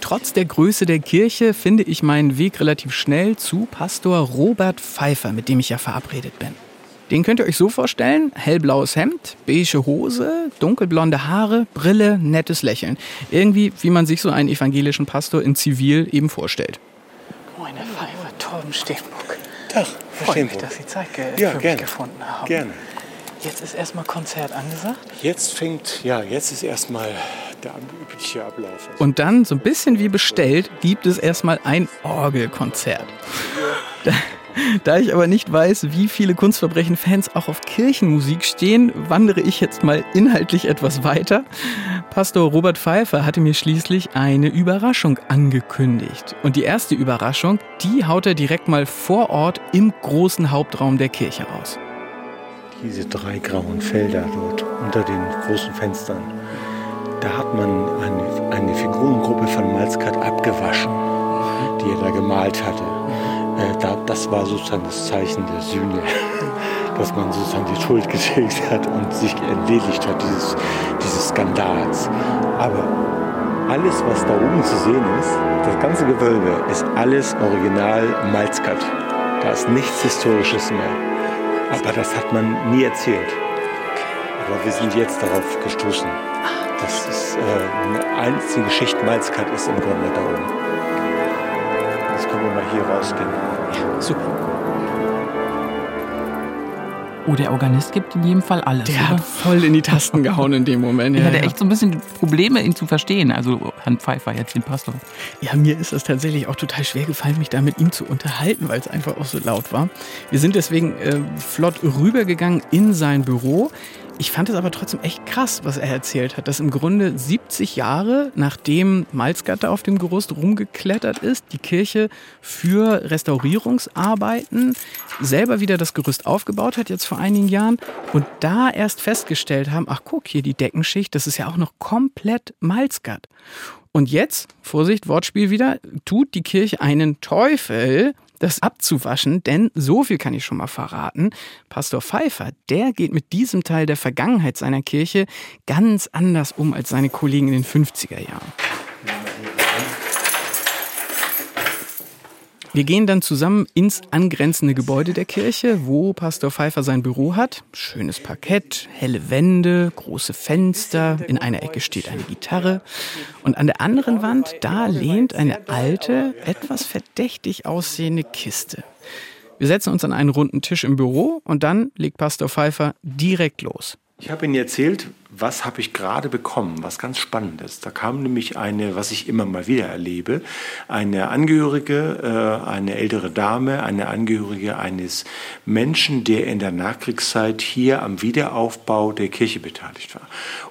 [SPEAKER 7] Trotz der Größe der Kirche finde ich meinen Weg relativ schnell zu Pastor Robert Pfeiffer, mit dem ich ja verabredet bin. Den könnt ihr euch so vorstellen, hellblaues Hemd, beige Hose, dunkelblonde Haare, Brille, nettes Lächeln. Irgendwie, wie man sich so einen evangelischen Pastor in Zivil eben vorstellt. Moin, Herr Pfeiffer, Torben Steenburg.
[SPEAKER 15] Tag,
[SPEAKER 7] Freut mich, dass Sie Zeit ge
[SPEAKER 15] Ja,
[SPEAKER 7] für mich
[SPEAKER 15] gerne.
[SPEAKER 7] gefunden haben.
[SPEAKER 15] Gerne.
[SPEAKER 7] Jetzt ist erstmal Konzert angesagt.
[SPEAKER 15] Jetzt fängt, ja, jetzt ist erstmal der übliche Ablauf.
[SPEAKER 7] Und dann, so ein bisschen wie bestellt, gibt es erstmal ein Orgelkonzert. Da, da ich aber nicht weiß, wie viele Kunstverbrechen-Fans auch auf Kirchenmusik stehen, wandere ich jetzt mal inhaltlich etwas weiter. Pastor Robert Pfeiffer hatte mir schließlich eine Überraschung angekündigt. Und die erste Überraschung, die haut er direkt mal vor Ort im großen Hauptraum der Kirche raus
[SPEAKER 15] diese drei grauen Felder dort unter den großen Fenstern. Da hat man eine, eine Figurengruppe von Malskat abgewaschen, die er da gemalt hatte. Äh, da, das war sozusagen das Zeichen der Sühne, dass man sozusagen die Schuld getilgt hat und sich entledigt hat dieses, dieses Skandals. Aber alles, was da oben zu sehen ist, das ganze Gewölbe, ist alles original Malskat. Da ist nichts Historisches mehr. Aber das hat man nie erzählt. Aber wir sind jetzt darauf gestoßen. Das ist äh, eine einzige Schicht Malzkat ist im Grunde da oben. Jetzt können wir mal hier rausgehen.
[SPEAKER 7] Super.
[SPEAKER 10] Oh, der Organist gibt in jedem Fall alles.
[SPEAKER 7] Der
[SPEAKER 10] oder?
[SPEAKER 7] hat voll in die Tasten gehauen in dem Moment.
[SPEAKER 10] Ich
[SPEAKER 7] Ja,
[SPEAKER 10] hatte
[SPEAKER 7] ja.
[SPEAKER 10] echt so ein bisschen Probleme, ihn zu verstehen. Also Herrn Pfeiffer, jetzt den Pastor.
[SPEAKER 7] Ja, mir ist es tatsächlich auch total schwer gefallen, mich da mit ihm zu unterhalten, weil es einfach auch so laut war. Wir sind deswegen äh, flott rübergegangen in sein Büro. Ich fand es aber trotzdem echt krass, was er erzählt hat, dass im Grunde 70 Jahre nachdem Malzgatter auf dem Gerüst rumgeklettert ist, die Kirche für Restaurierungsarbeiten selber wieder das Gerüst aufgebaut hat, jetzt vor einigen Jahren, und da erst festgestellt haben, ach guck, hier die Deckenschicht, das ist ja auch noch komplett Malzgatt. Und jetzt, Vorsicht, Wortspiel wieder, tut die Kirche einen Teufel, das abzuwaschen, denn so viel kann ich schon mal verraten. Pastor Pfeiffer, der geht mit diesem Teil der Vergangenheit seiner Kirche ganz anders um als seine Kollegen in den 50er Jahren. Wir gehen dann zusammen ins angrenzende Gebäude der Kirche, wo Pastor Pfeiffer sein Büro hat. Schönes Parkett, helle Wände, große Fenster, in einer Ecke steht eine Gitarre und an der anderen Wand, da lehnt eine alte, etwas verdächtig aussehende Kiste. Wir setzen uns an einen runden Tisch im Büro und dann legt Pastor Pfeiffer direkt los.
[SPEAKER 15] Ich habe Ihnen erzählt, was habe ich gerade bekommen, was ganz spannend ist. Da kam nämlich eine, was ich immer mal wieder erlebe, eine Angehörige, äh, eine ältere Dame, eine Angehörige eines Menschen, der in der Nachkriegszeit hier am Wiederaufbau der Kirche beteiligt war.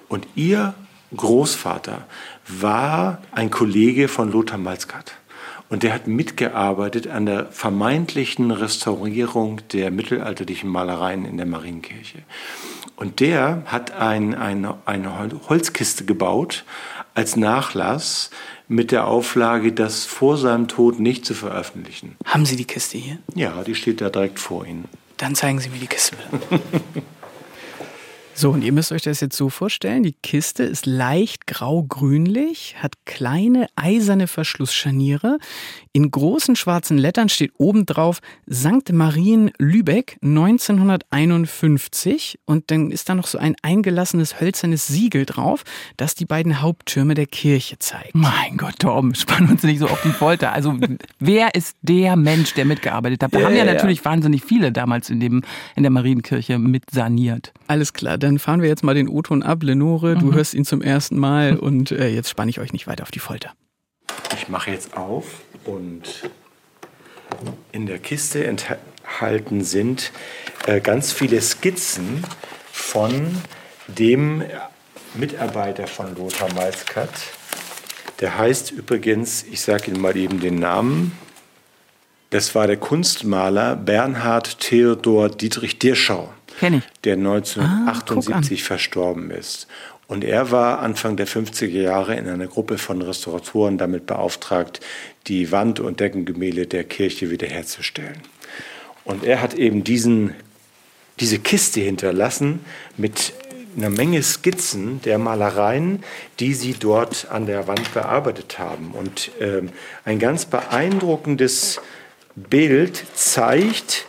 [SPEAKER 15] Und ihr Großvater war ein Kollege von Lothar Malzkat. Und der hat mitgearbeitet an der vermeintlichen Restaurierung der mittelalterlichen Malereien in der Marienkirche. Und der hat ein, eine, eine Holzkiste gebaut als Nachlass mit der Auflage, das vor seinem Tod nicht zu veröffentlichen.
[SPEAKER 7] Haben Sie die Kiste hier?
[SPEAKER 15] Ja, die steht da direkt vor Ihnen.
[SPEAKER 7] Dann zeigen Sie mir die Kiste bitte. So, und ihr müsst euch das jetzt so vorstellen. Die Kiste ist leicht grau-grünlich, hat kleine eiserne Verschlussscharniere. In großen schwarzen Lettern steht oben drauf St. Marien Lübeck 1951. Und dann ist da noch so ein eingelassenes hölzernes Siegel drauf, das die beiden Haupttürme der Kirche zeigt.
[SPEAKER 10] Mein Gott, Tom, spann uns nicht so auf die Folter. Also, wer ist der Mensch, der mitgearbeitet hat? Da
[SPEAKER 7] Ja,
[SPEAKER 10] haben ja,
[SPEAKER 7] ja, ja.
[SPEAKER 10] natürlich wahnsinnig viele damals in, dem, in der Marienkirche mit saniert.
[SPEAKER 7] Alles klar, dann fahren wir jetzt mal den O-Ton ab. Lenore, du
[SPEAKER 10] Mhm.
[SPEAKER 7] hörst ihn zum ersten Mal und äh, jetzt spanne ich euch nicht weiter auf die Folter.
[SPEAKER 15] Ich mache jetzt auf und in der Kiste enthalten sind äh, ganz viele Skizzen von dem Mitarbeiter von Lothar Malzkat. Der heißt übrigens, ich sage Ihnen mal eben den Namen, das war der Kunstmaler Bernhard Theodor Dietrich Dirschau, der 1978 verstorben ist. Und er war Anfang der 50er Jahre in einer Gruppe von Restauratoren damit beauftragt, die Wand- und Deckengemälde der Kirche wiederherzustellen. Und er hat eben diesen, diese Kiste hinterlassen mit einer Menge Skizzen der Malereien, die sie dort an der Wand bearbeitet haben. Und ähm, ein ganz beeindruckendes Bild zeigt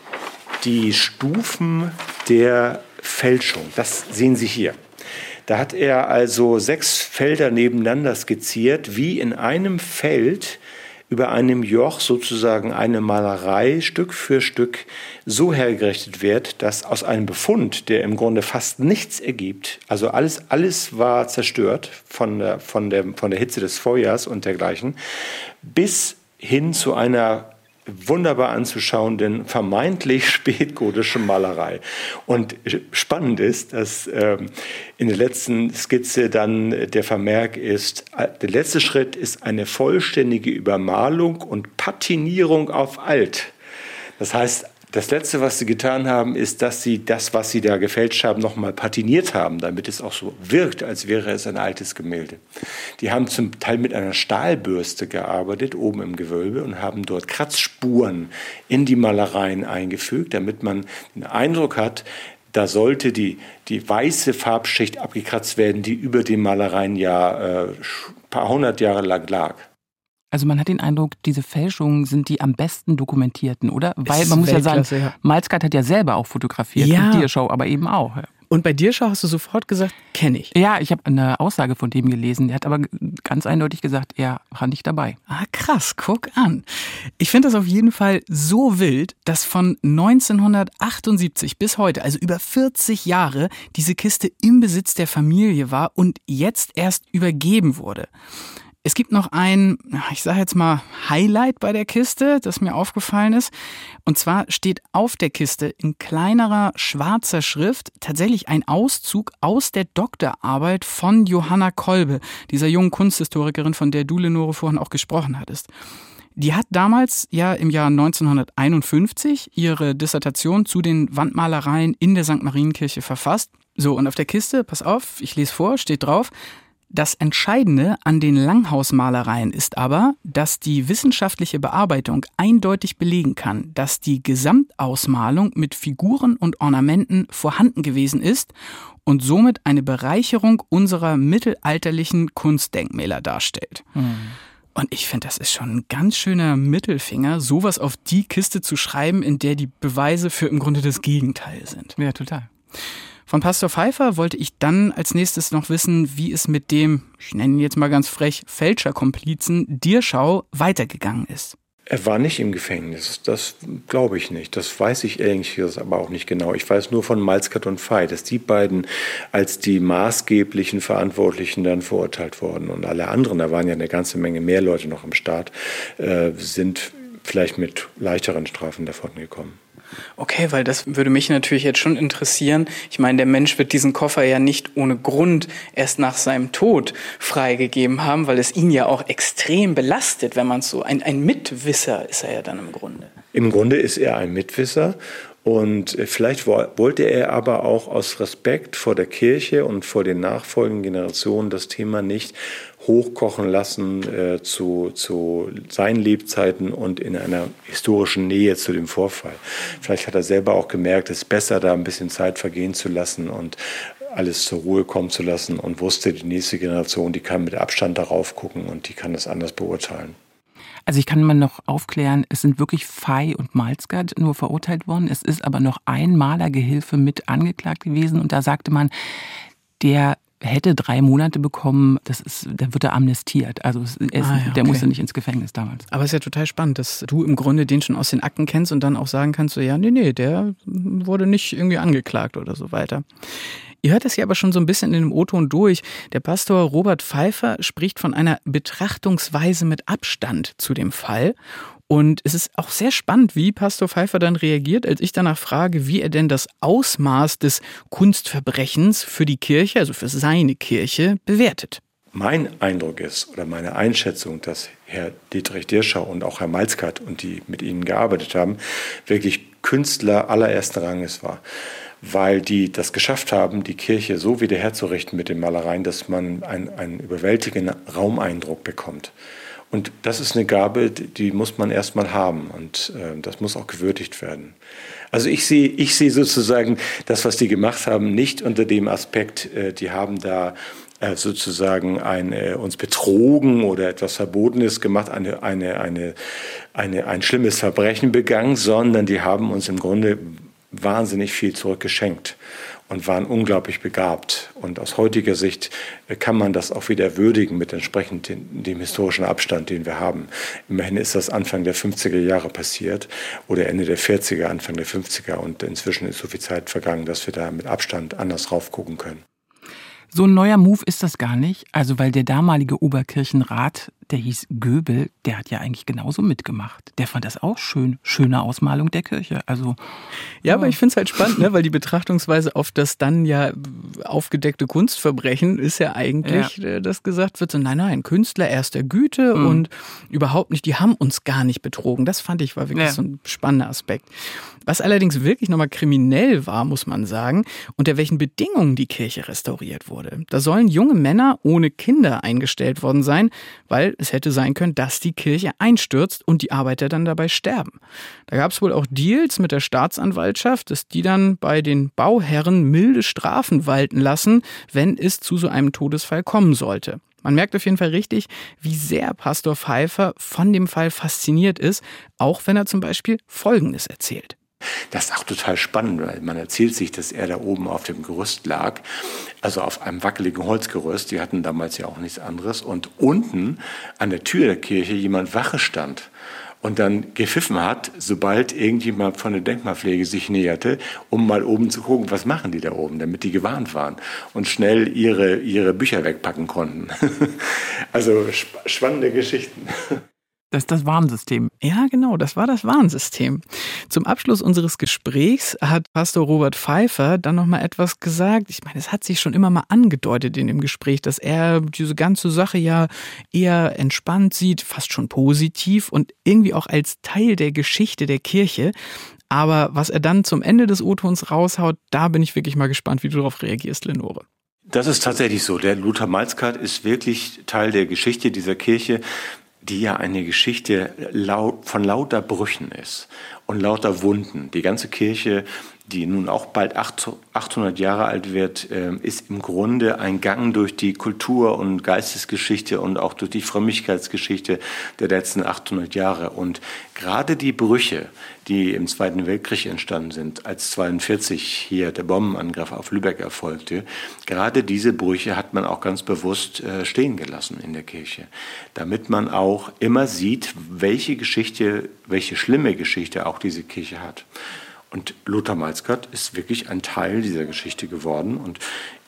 [SPEAKER 15] die Stufen der Fälschung. Das sehen Sie hier. Da hat er also sechs Felder nebeneinander skizziert, wie in einem Feld über einem Joch sozusagen eine Malerei Stück für Stück so hergerichtet wird, dass aus einem Befund, der im Grunde fast nichts ergibt, also alles, alles war zerstört von der, von, der, von der Hitze des Feuers und dergleichen, bis hin zu einer wunderbar anzuschauenden, vermeintlich spätgotischen Malerei. Und spannend ist, dass ähm, in der letzten Skizze dann der Vermerk ist, der letzte Schritt ist eine vollständige Übermalung und Patinierung auf alt. Das heißt, das Letzte, was sie getan haben, ist, dass sie das, was sie da gefälscht haben, nochmal patiniert haben, damit es auch so wirkt, als wäre es ein altes Gemälde. Die haben zum Teil mit einer Stahlbürste gearbeitet, oben im Gewölbe, und haben dort Kratzspuren in die Malereien eingefügt, damit man den Eindruck hat, da sollte die, die weiße Farbschicht abgekratzt werden, die über den Malereien ja äh, paar hundert Jahre lang lag.
[SPEAKER 10] Also man hat den Eindruck, diese Fälschungen sind die am besten dokumentierten, oder? Weil man muss ja sagen, ja. Malzgard hat ja selber auch fotografiert, ja. und Dierschau aber eben auch.
[SPEAKER 7] Und bei Dierschau hast du sofort gesagt, kenne ich.
[SPEAKER 10] Ja, ich habe eine Aussage von dem gelesen. Der hat aber ganz eindeutig gesagt, er war nicht dabei.
[SPEAKER 7] Ah, krass, guck an. Ich finde das auf jeden Fall so wild, dass von 1978 bis heute, also über 40 Jahre, diese Kiste im Besitz der Familie war und jetzt erst übergeben wurde. Es gibt noch ein, ich sage jetzt mal, Highlight bei der Kiste, das mir aufgefallen ist. Und zwar steht auf der Kiste in kleinerer schwarzer Schrift tatsächlich ein Auszug aus der Doktorarbeit von Johanna Kolbe, dieser jungen Kunsthistorikerin, von der du, Lenore, vorhin auch gesprochen hattest. Die hat damals ja im Jahr 1951 ihre Dissertation zu den Wandmalereien in der St. Marienkirche verfasst. So, und auf der Kiste, pass auf, ich lese vor, steht drauf, das Entscheidende an den Langhausmalereien ist aber, dass die wissenschaftliche Bearbeitung eindeutig belegen kann, dass die Gesamtausmalung mit Figuren und Ornamenten vorhanden gewesen ist und somit eine Bereicherung unserer mittelalterlichen Kunstdenkmäler darstellt. Mhm. Und ich finde, das ist schon ein ganz schöner Mittelfinger, sowas auf die Kiste zu schreiben, in der die Beweise für im Grunde das Gegenteil sind.
[SPEAKER 10] Ja, total.
[SPEAKER 7] Von Pastor Pfeiffer wollte ich dann als nächstes noch wissen, wie es mit dem, ich nenne ihn jetzt mal ganz frech, Fälscherkomplizen Dirschau weitergegangen ist.
[SPEAKER 15] Er war nicht im Gefängnis, das glaube ich nicht. Das weiß ich eigentlich aber auch nicht genau. Ich weiß nur von Malzkat und Fey, dass die beiden als die maßgeblichen Verantwortlichen dann verurteilt wurden. Und alle anderen, da waren ja eine ganze Menge mehr Leute noch im Staat, äh, sind vielleicht mit leichteren Strafen davon gekommen.
[SPEAKER 7] Okay, weil das würde mich natürlich jetzt schon interessieren. Ich meine, der Mensch wird diesen Koffer ja nicht ohne Grund erst nach seinem Tod freigegeben haben, weil es ihn ja auch extrem belastet, wenn man so ein, ein Mitwisser ist er ja dann im Grunde.
[SPEAKER 15] Im Grunde ist er ein Mitwisser und äh, vielleicht wollte er aber auch aus Respekt vor der Kirche und vor den nachfolgenden Generationen das Thema nicht hochkochen lassen äh, zu, zu seinen Lebzeiten und in einer historischen Nähe zu dem Vorfall. Vielleicht hat er selber auch gemerkt, es ist besser, da ein bisschen Zeit vergehen zu lassen und alles zur Ruhe kommen zu lassen und wusste, die nächste Generation, die kann mit Abstand darauf gucken und die kann das anders beurteilen.
[SPEAKER 10] Also ich kann mal noch aufklären, es sind wirklich Fei und Malzgard nur verurteilt worden. Es ist aber noch ein Malergehilfe mit angeklagt gewesen und da sagte man, der hätte drei Monate bekommen, das ist, dann wird er amnestiert. Also ist, ah, ja, der okay. musste nicht ins Gefängnis damals.
[SPEAKER 7] Aber es ist ja total spannend, dass du im Grunde den schon aus den Akten kennst und dann auch sagen kannst, so ja, nee, nee, der wurde nicht irgendwie angeklagt oder so weiter. Ihr hört das hier aber schon so ein bisschen in dem O-Ton durch. Der Pastor Robert Pfeiffer spricht von einer Betrachtungsweise mit Abstand zu dem Fall. Und es ist auch sehr spannend, wie Pastor Pfeiffer dann reagiert, als ich danach frage, wie er denn das Ausmaß des Kunstverbrechens für die Kirche, also für seine Kirche, bewertet.
[SPEAKER 15] Mein Eindruck ist oder meine Einschätzung, dass Herr Dietrich Dirschau und auch Herr Malzkat und die mit ihnen gearbeitet haben, wirklich Künstler allerersten Ranges war weil die das geschafft haben, die Kirche so wiederherzurichten mit den Malereien, dass man einen, einen überwältigenden Raumeindruck bekommt. Und das ist eine Gabe, die muss man erstmal haben und äh, das muss auch gewürdigt werden. Also ich sehe, ich sehe sozusagen das, was die gemacht haben, nicht unter dem Aspekt, äh, die haben da äh, sozusagen ein, äh, uns betrogen oder etwas Verbotenes gemacht, eine, eine, eine, eine, ein schlimmes Verbrechen begangen, sondern die haben uns im Grunde wahnsinnig viel zurückgeschenkt und waren unglaublich begabt. Und aus heutiger Sicht äh, kann man das auch wieder würdigen mit entsprechend dem, dem, historischen Abstand, den wir haben. Immerhin ist das Anfang der 50er Jahre passiert oder Ende der 40er, Anfang der 50er und inzwischen ist so viel Zeit vergangen, dass wir da mit Abstand anders raufgucken können.
[SPEAKER 10] So ein neuer Move ist das gar nicht. Also, weil der damalige Oberkirchenrat, der hieß Göbel, der hat ja eigentlich genauso mitgemacht. Der fand das auch schön. Schöne Ausmalung der Kirche. Also.
[SPEAKER 7] Ja, ja. aber ich finde es halt spannend, ne? weil die Betrachtungsweise auf das dann ja aufgedeckte Kunstverbrechen ist ja eigentlich, ja. Äh, dass gesagt wird, so, nein, nein, Künstler erster Güte mhm. und überhaupt nicht, die haben uns gar nicht betrogen. Das fand ich war wirklich ja. so ein spannender Aspekt. Was allerdings wirklich nochmal kriminell war, muss man sagen, unter welchen Bedingungen die Kirche restauriert wurde. Da sollen junge Männer ohne Kinder eingestellt worden sein, weil es hätte sein können, dass die Kirche einstürzt und die Arbeiter dann dabei sterben. Da gab es wohl auch Deals mit der Staatsanwaltschaft, dass die dann bei den Bauherren milde Strafen walten lassen, wenn es zu so einem Todesfall kommen sollte. Man merkt auf jeden Fall richtig, wie sehr Pastor Pfeiffer von dem Fall fasziniert ist, auch wenn er zum Beispiel Folgendes erzählt.
[SPEAKER 15] Das ist auch total spannend, weil man erzählt sich, dass er da oben auf dem Gerüst lag, also auf einem wackeligen Holzgerüst. Die hatten damals ja auch nichts anderes. Und unten an der Tür der Kirche jemand Wache stand und dann gepfiffen hat, sobald irgendjemand von der Denkmalpflege sich näherte, um mal oben zu gucken, was machen die da oben, damit die gewarnt waren und schnell ihre, ihre Bücher wegpacken konnten. also spannende Geschichten.
[SPEAKER 10] Das ist das Warnsystem.
[SPEAKER 7] Ja, genau, das war das Warnsystem. Zum Abschluss unseres Gesprächs hat Pastor Robert Pfeiffer dann noch mal etwas gesagt. Ich meine, es hat sich schon immer mal angedeutet in dem Gespräch, dass er diese ganze Sache ja eher entspannt sieht, fast schon positiv und irgendwie auch als Teil der Geschichte der Kirche. Aber was er dann zum Ende des O-Tons raushaut, da bin ich wirklich mal gespannt, wie du darauf reagierst, Lenore.
[SPEAKER 15] Das ist tatsächlich so. Der Luther Malzkat ist wirklich Teil der Geschichte dieser Kirche die ja eine Geschichte von lauter Brüchen ist und lauter Wunden. Die ganze Kirche, die nun auch bald 800 Jahre alt wird, ähm, ist im Grunde ein Gang durch die Kultur- und Geistesgeschichte und auch durch die Frömmigkeitsgeschichte der letzten 800 Jahre. Und gerade die Brüche, die im Zweiten Weltkrieg entstanden sind, als 42 hier der Bombenangriff auf Lübeck erfolgte, gerade diese Brüche hat man auch ganz bewusst äh, stehen gelassen in der Kirche, damit man auch immer sieht, welche Geschichte, welche schlimme Geschichte auch diese Kirche hat. Und Lothar Malzgott ist wirklich ein Teil dieser Geschichte geworden. Und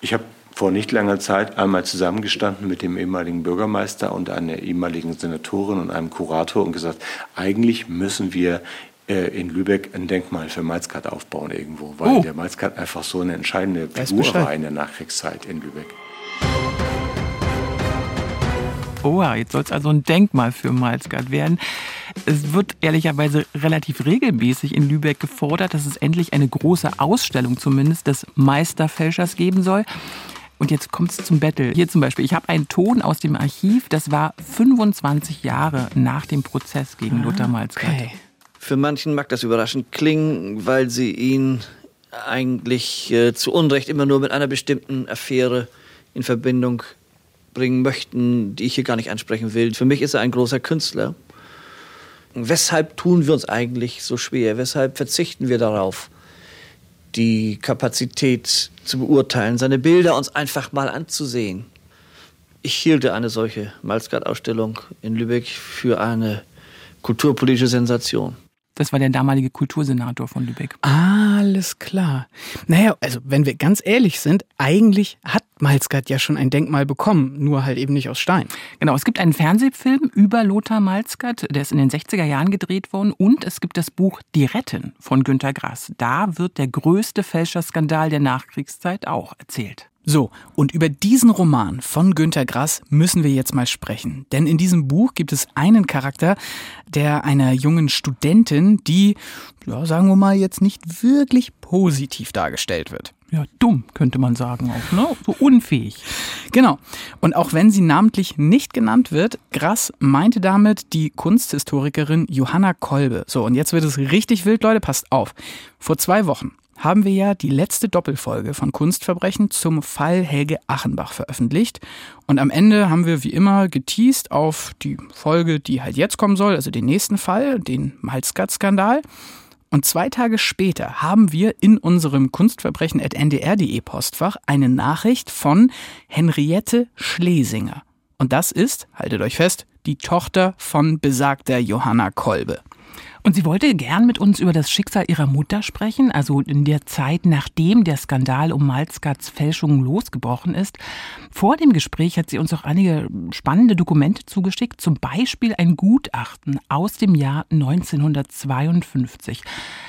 [SPEAKER 15] ich habe vor nicht langer Zeit einmal zusammengestanden mit dem ehemaligen Bürgermeister und einer ehemaligen Senatorin und einem Kurator und gesagt, eigentlich müssen wir äh, in Lübeck ein Denkmal für Malzkat aufbauen irgendwo, weil oh. der Malzkat einfach so eine entscheidende Figur war in der Nachkriegszeit in Lübeck.
[SPEAKER 10] Oh, jetzt soll es also ein Denkmal für Malzgard werden. Es wird ehrlicherweise relativ regelmäßig in Lübeck gefordert, dass es endlich eine große Ausstellung zumindest des Meisterfälschers geben soll. Und jetzt kommt es zum Battle. Hier zum Beispiel, ich habe einen Ton aus dem Archiv, das war 25 Jahre nach dem Prozess gegen ah, Luther Malzgard. Okay.
[SPEAKER 16] Für manchen mag das überraschend klingen, weil sie ihn eigentlich äh, zu Unrecht immer nur mit einer bestimmten Affäre in Verbindung bringen möchten, die ich hier gar nicht ansprechen will. Für mich ist er ein großer Künstler. Weshalb tun wir uns eigentlich so schwer? Weshalb verzichten wir darauf, die Kapazität zu beurteilen, seine Bilder uns einfach mal anzusehen? Ich hielte eine solche Malzgard-Ausstellung in Lübeck für eine kulturpolitische Sensation.
[SPEAKER 10] Das war der damalige Kultursenator von Lübeck.
[SPEAKER 7] Alles klar. Naja, also wenn wir ganz ehrlich sind, eigentlich hat Malzgard ja schon ein Denkmal bekommen, nur halt eben nicht aus Stein.
[SPEAKER 10] Genau, es gibt einen Fernsehfilm über Lothar Malzgard, der ist in den 60er Jahren gedreht worden und es gibt das Buch Die Retten von Günter Grass. Da wird der größte Fälscherskandal der Nachkriegszeit auch erzählt.
[SPEAKER 7] So, und über diesen Roman von Günter Grass müssen wir jetzt mal sprechen. Denn in diesem Buch gibt es einen Charakter, der einer jungen Studentin, die, ja, sagen wir mal, jetzt nicht wirklich positiv dargestellt wird.
[SPEAKER 10] Ja, dumm, könnte man sagen auch, ne? So unfähig.
[SPEAKER 7] Genau. Und auch wenn sie namentlich nicht genannt wird, Grass meinte damit die Kunsthistorikerin Johanna Kolbe. So, und jetzt wird es richtig wild, Leute, passt auf. Vor zwei Wochen haben wir ja die letzte Doppelfolge von Kunstverbrechen zum Fall Helge Achenbach veröffentlicht. Und am Ende haben wir wie immer geteased auf die Folge, die halt jetzt kommen soll, also den nächsten Fall, den Malzgat-Skandal. Und zwei Tage später haben wir in unserem Kunstverbrechen.ndr.de Postfach eine Nachricht von Henriette Schlesinger. Und das ist, haltet euch fest, die Tochter von besagter Johanna Kolbe.
[SPEAKER 10] Und sie wollte gern mit uns über das Schicksal ihrer Mutter sprechen, also in der Zeit, nachdem der Skandal um Malzgats Fälschungen losgebrochen ist. Vor dem Gespräch hat sie uns auch einige spannende Dokumente zugeschickt, zum Beispiel ein Gutachten aus dem Jahr 1952.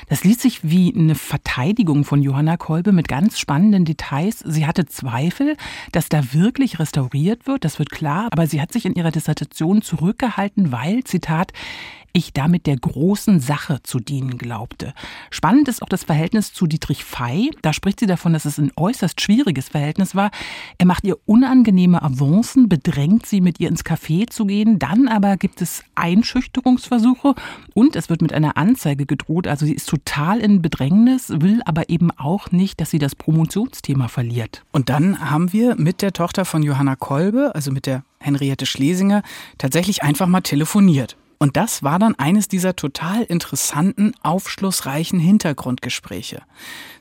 [SPEAKER 10] Das liest sich wie eine Verteidigung von Johanna Kolbe mit ganz spannenden Details. Sie hatte Zweifel, dass da wirklich restauriert wird, das wird klar, aber sie hat sich in ihrer Dissertation zurückgehalten, weil, Zitat, ich damit der großen Sache zu dienen glaubte. Spannend ist auch das Verhältnis zu Dietrich Fey. Da spricht sie davon, dass es ein äußerst schwieriges Verhältnis war. Er macht ihr unangenehme Avancen, bedrängt sie, mit ihr ins Café zu gehen. Dann aber gibt es Einschüchterungsversuche und es wird mit einer Anzeige gedroht. Also sie ist total in Bedrängnis, will aber eben auch nicht, dass sie das Promotionsthema verliert.
[SPEAKER 7] Und dann haben wir mit der Tochter von Johanna Kolbe, also mit der Henriette Schlesinger, tatsächlich einfach mal telefoniert. Und das war dann eines dieser total interessanten, aufschlussreichen Hintergrundgespräche.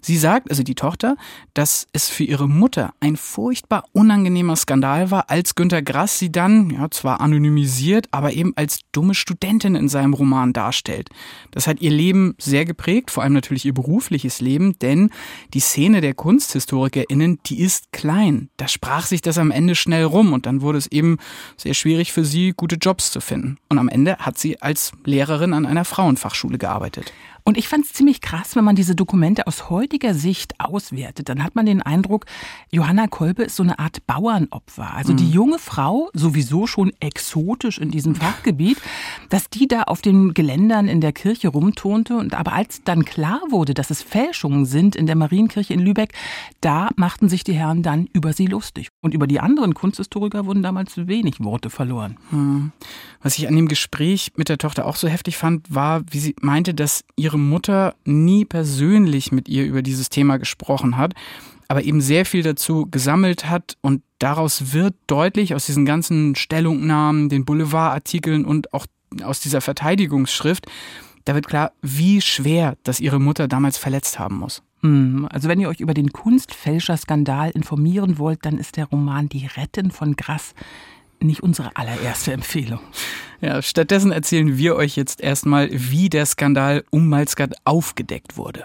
[SPEAKER 7] Sie sagt, also die Tochter, dass es für ihre Mutter ein furchtbar unangenehmer Skandal war, als Günter Grass sie dann, ja, zwar anonymisiert, aber eben als dumme Studentin in seinem Roman darstellt. Das hat ihr Leben sehr geprägt, vor allem natürlich ihr berufliches Leben, denn die Szene der KunsthistorikerInnen, die ist klein. Da sprach sich das am Ende schnell rum und dann wurde es eben sehr schwierig für sie, gute Jobs zu finden. Und am Ende sie als Lehrerin an einer Frauenfachschule gearbeitet.
[SPEAKER 10] Und ich fand es ziemlich krass, wenn man diese Dokumente aus heutiger Sicht auswertet. Dann hat man den Eindruck, Johanna Kolbe ist so eine Art Bauernopfer. Also die mhm. junge Frau, sowieso schon exotisch in diesem Fachgebiet, dass die da auf den Geländern in der Kirche rumturnte. Und aber als dann klar wurde, dass es Fälschungen sind in der Marienkirche in Lübeck, da machten sich die Herren dann über sie lustig. Und über die anderen Kunsthistoriker wurden damals wenig Worte verloren.
[SPEAKER 7] Hm. Was ich an dem Gespräch mit der Tochter auch so heftig fand, war, wie sie meinte, dass ihre Mutter nie persönlich mit ihr über dieses Thema gesprochen hat, aber eben sehr viel dazu gesammelt hat und daraus wird deutlich aus diesen ganzen Stellungnahmen, den Boulevardartikeln und auch aus dieser Verteidigungsschrift, da wird klar, wie schwer das ihre Mutter damals verletzt haben muss.
[SPEAKER 10] Hm, also wenn ihr euch über den Kunstfälscherskandal informieren wollt, dann ist der Roman Die Retten von Grass nicht unsere allererste Empfehlung.
[SPEAKER 7] Ja, stattdessen erzählen wir euch jetzt erstmal, wie der Skandal um Malskat aufgedeckt wurde.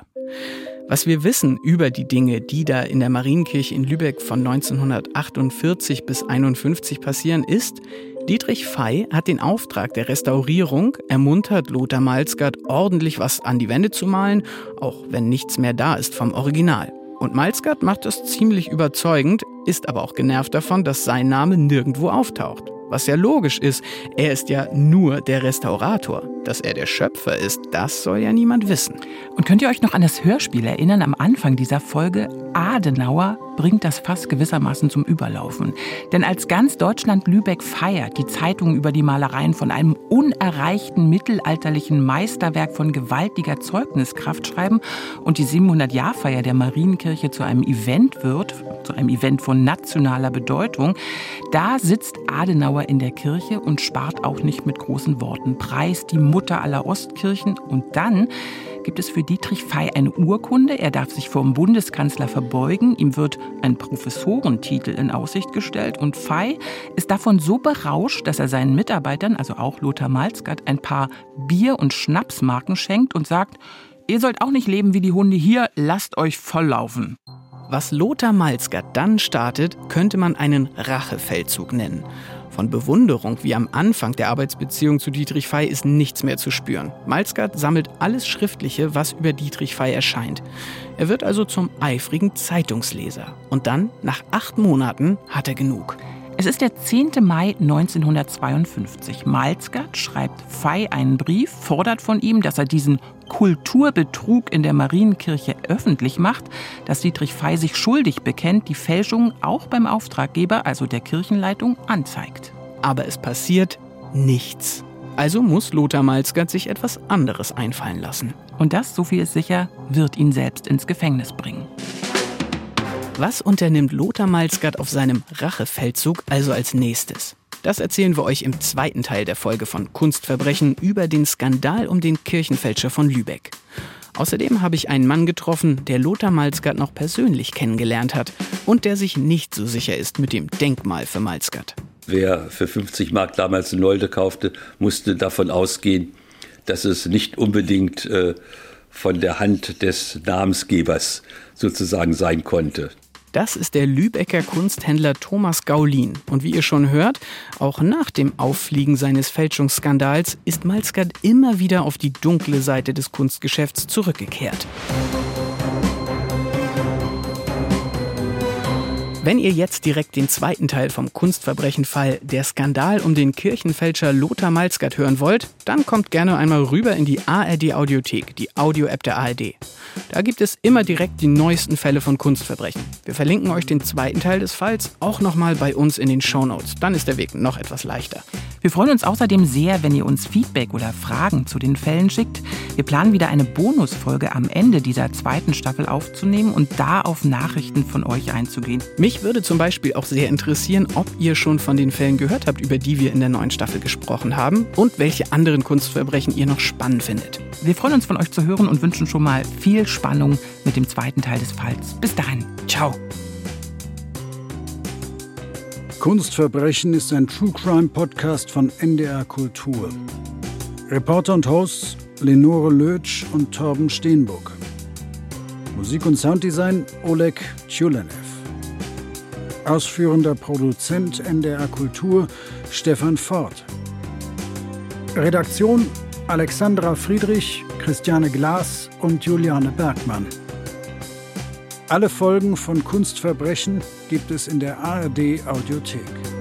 [SPEAKER 7] Was wir wissen über die Dinge, die da in der Marienkirche in Lübeck von 1948 bis 51 passieren, ist, Dietrich Fey hat den Auftrag der Restaurierung, ermuntert Lothar Malskat ordentlich was an die Wände zu malen, auch wenn nichts mehr da ist vom Original. Und Malskat macht das ziemlich überzeugend, ist aber auch genervt davon, dass sein Name nirgendwo auftaucht. Was ja logisch ist, er ist ja nur der Restaurator. Dass er der Schöpfer ist, das soll ja niemand wissen.
[SPEAKER 10] Und könnt ihr euch noch an das Hörspiel erinnern am Anfang dieser Folge? Adenauer bringt das Fass gewissermaßen zum Überlaufen. Denn als ganz Deutschland Lübeck feiert, die Zeitung über die Malereien von einem unerreichten mittelalterlichen Meisterwerk von gewaltiger Zeugniskraft schreiben und die 700-Jahr-Feier der Marienkirche zu einem Event wird, zu einem Event von nationaler Bedeutung, da sitzt Adenauer in der Kirche und spart auch nicht mit großen Worten. Preis die Mutter aller Ostkirchen und dann gibt es für Dietrich Fey eine Urkunde. Er darf sich vor dem Bundeskanzler verbeugen. Ihm wird ein Professorentitel in Aussicht gestellt. Und Fey ist davon so berauscht, dass er seinen Mitarbeitern, also auch Lothar Malzgart, ein paar Bier- und Schnapsmarken schenkt und sagt, ihr sollt auch nicht leben wie die Hunde hier, lasst euch volllaufen.
[SPEAKER 7] Was Lothar Malzgart dann startet, könnte man einen Rachefeldzug nennen. Von Bewunderung wie am Anfang der Arbeitsbeziehung zu Dietrich Fey ist nichts mehr zu spüren. Malzgard sammelt alles Schriftliche, was über Dietrich Fey erscheint. Er wird also zum eifrigen Zeitungsleser. Und dann, nach acht Monaten, hat er genug.
[SPEAKER 10] Es ist der 10. Mai 1952. Malzgard schreibt Fey einen Brief, fordert von ihm, dass er diesen Kulturbetrug in der Marienkirche öffentlich macht, dass Dietrich Fey sich schuldig bekennt, die Fälschung auch beim Auftraggeber, also der Kirchenleitung, anzeigt.
[SPEAKER 7] Aber es passiert nichts. Also muss Lothar Malzgard sich etwas anderes einfallen lassen.
[SPEAKER 10] Und das, so viel ist sicher, wird ihn selbst ins Gefängnis bringen.
[SPEAKER 7] Was unternimmt Lothar Malzgard auf seinem Rachefeldzug also als nächstes? Das erzählen wir euch im zweiten Teil der Folge von Kunstverbrechen über den Skandal um den Kirchenfälscher von Lübeck. Außerdem habe ich einen Mann getroffen, der Lothar Malzgard noch persönlich kennengelernt hat und der sich nicht so sicher ist mit dem Denkmal für Malzgard.
[SPEAKER 17] Wer für 50 Mark damals eine Nolde kaufte, musste davon ausgehen, dass es nicht unbedingt äh, von der Hand des Namensgebers sozusagen sein konnte.
[SPEAKER 7] Das ist der Lübecker Kunsthändler Thomas Gaulin. Und wie ihr schon hört, auch nach dem Auffliegen seines Fälschungsskandals ist Malzgard immer wieder auf die dunkle Seite des Kunstgeschäfts zurückgekehrt. Wenn ihr jetzt direkt den zweiten Teil vom Kunstverbrechenfall Der Skandal um den Kirchenfälscher Lothar Malzgard hören wollt, dann kommt gerne einmal rüber in die ARD Audiothek, die Audio-App der ARD. Da gibt es immer direkt die neuesten Fälle von Kunstverbrechen. Wir verlinken euch den zweiten Teil des Falls auch nochmal bei uns in den Shownotes. Dann ist der Weg noch etwas leichter.
[SPEAKER 10] Wir freuen uns außerdem sehr, wenn ihr uns Feedback oder Fragen zu den Fällen schickt. Wir planen wieder eine Bonusfolge am Ende dieser zweiten Staffel aufzunehmen und da auf Nachrichten von euch einzugehen.
[SPEAKER 7] Mich mich würde zum Beispiel auch sehr interessieren, ob ihr schon von den Fällen gehört habt, über die wir in der neuen Staffel gesprochen haben und welche anderen Kunstverbrechen ihr noch spannend findet.
[SPEAKER 10] Wir freuen uns von euch zu hören und wünschen schon mal viel Spannung mit dem zweiten Teil des Falls. Bis dahin, ciao.
[SPEAKER 9] Kunstverbrechen ist ein True Crime Podcast von NDR Kultur. Reporter und Hosts Lenore Lötsch und Torben Steenburg. Musik und Sounddesign Oleg Tjulenev. Ausführender Produzent NDR Kultur Stefan Ford. Redaktion Alexandra Friedrich, Christiane Glas und Juliane Bergmann. Alle Folgen von Kunstverbrechen gibt es in der ARD Audiothek.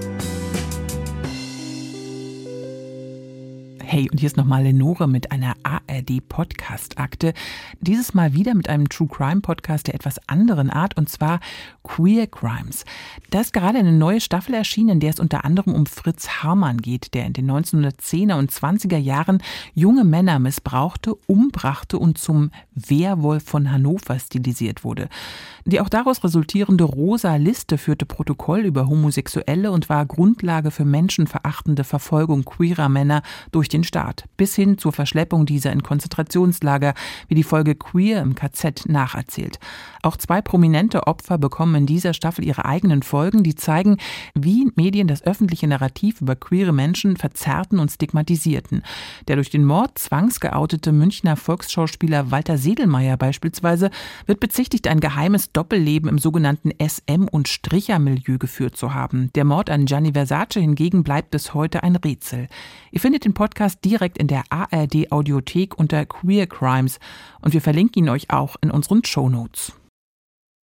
[SPEAKER 10] Hey, und hier ist nochmal Lenore mit einer ARD-Podcast-Akte. Dieses Mal wieder mit einem True Crime-Podcast der etwas anderen Art, und zwar Queer Crimes. Da ist gerade eine neue Staffel erschienen, in der es unter anderem um Fritz Harmann geht, der in den 1910er und 20er Jahren junge Männer missbrauchte, umbrachte und zum Werwolf von Hannover stilisiert wurde. Die auch daraus resultierende Rosa Liste führte Protokoll über Homosexuelle und war Grundlage für menschenverachtende Verfolgung queerer Männer durch den Staat, bis hin zur Verschleppung dieser in Konzentrationslager, wie die Folge Queer im KZ nacherzählt. Auch zwei prominente Opfer bekommen in dieser Staffel ihre eigenen Folgen, die zeigen, wie Medien das öffentliche Narrativ über queere Menschen verzerrten und stigmatisierten. Der durch den Mord zwangsgeoutete Münchner Volksschauspieler Walter Sedelmeier beispielsweise wird bezichtigt, ein geheimes Doppelleben im sogenannten SM- und Stricher-Milieu geführt zu haben. Der Mord an Gianni Versace hingegen bleibt bis heute ein Rätsel. Ihr findet den Podcast direkt in der ARD Audiothek unter Queer Crimes und wir verlinken ihn euch auch in unseren Show Notes.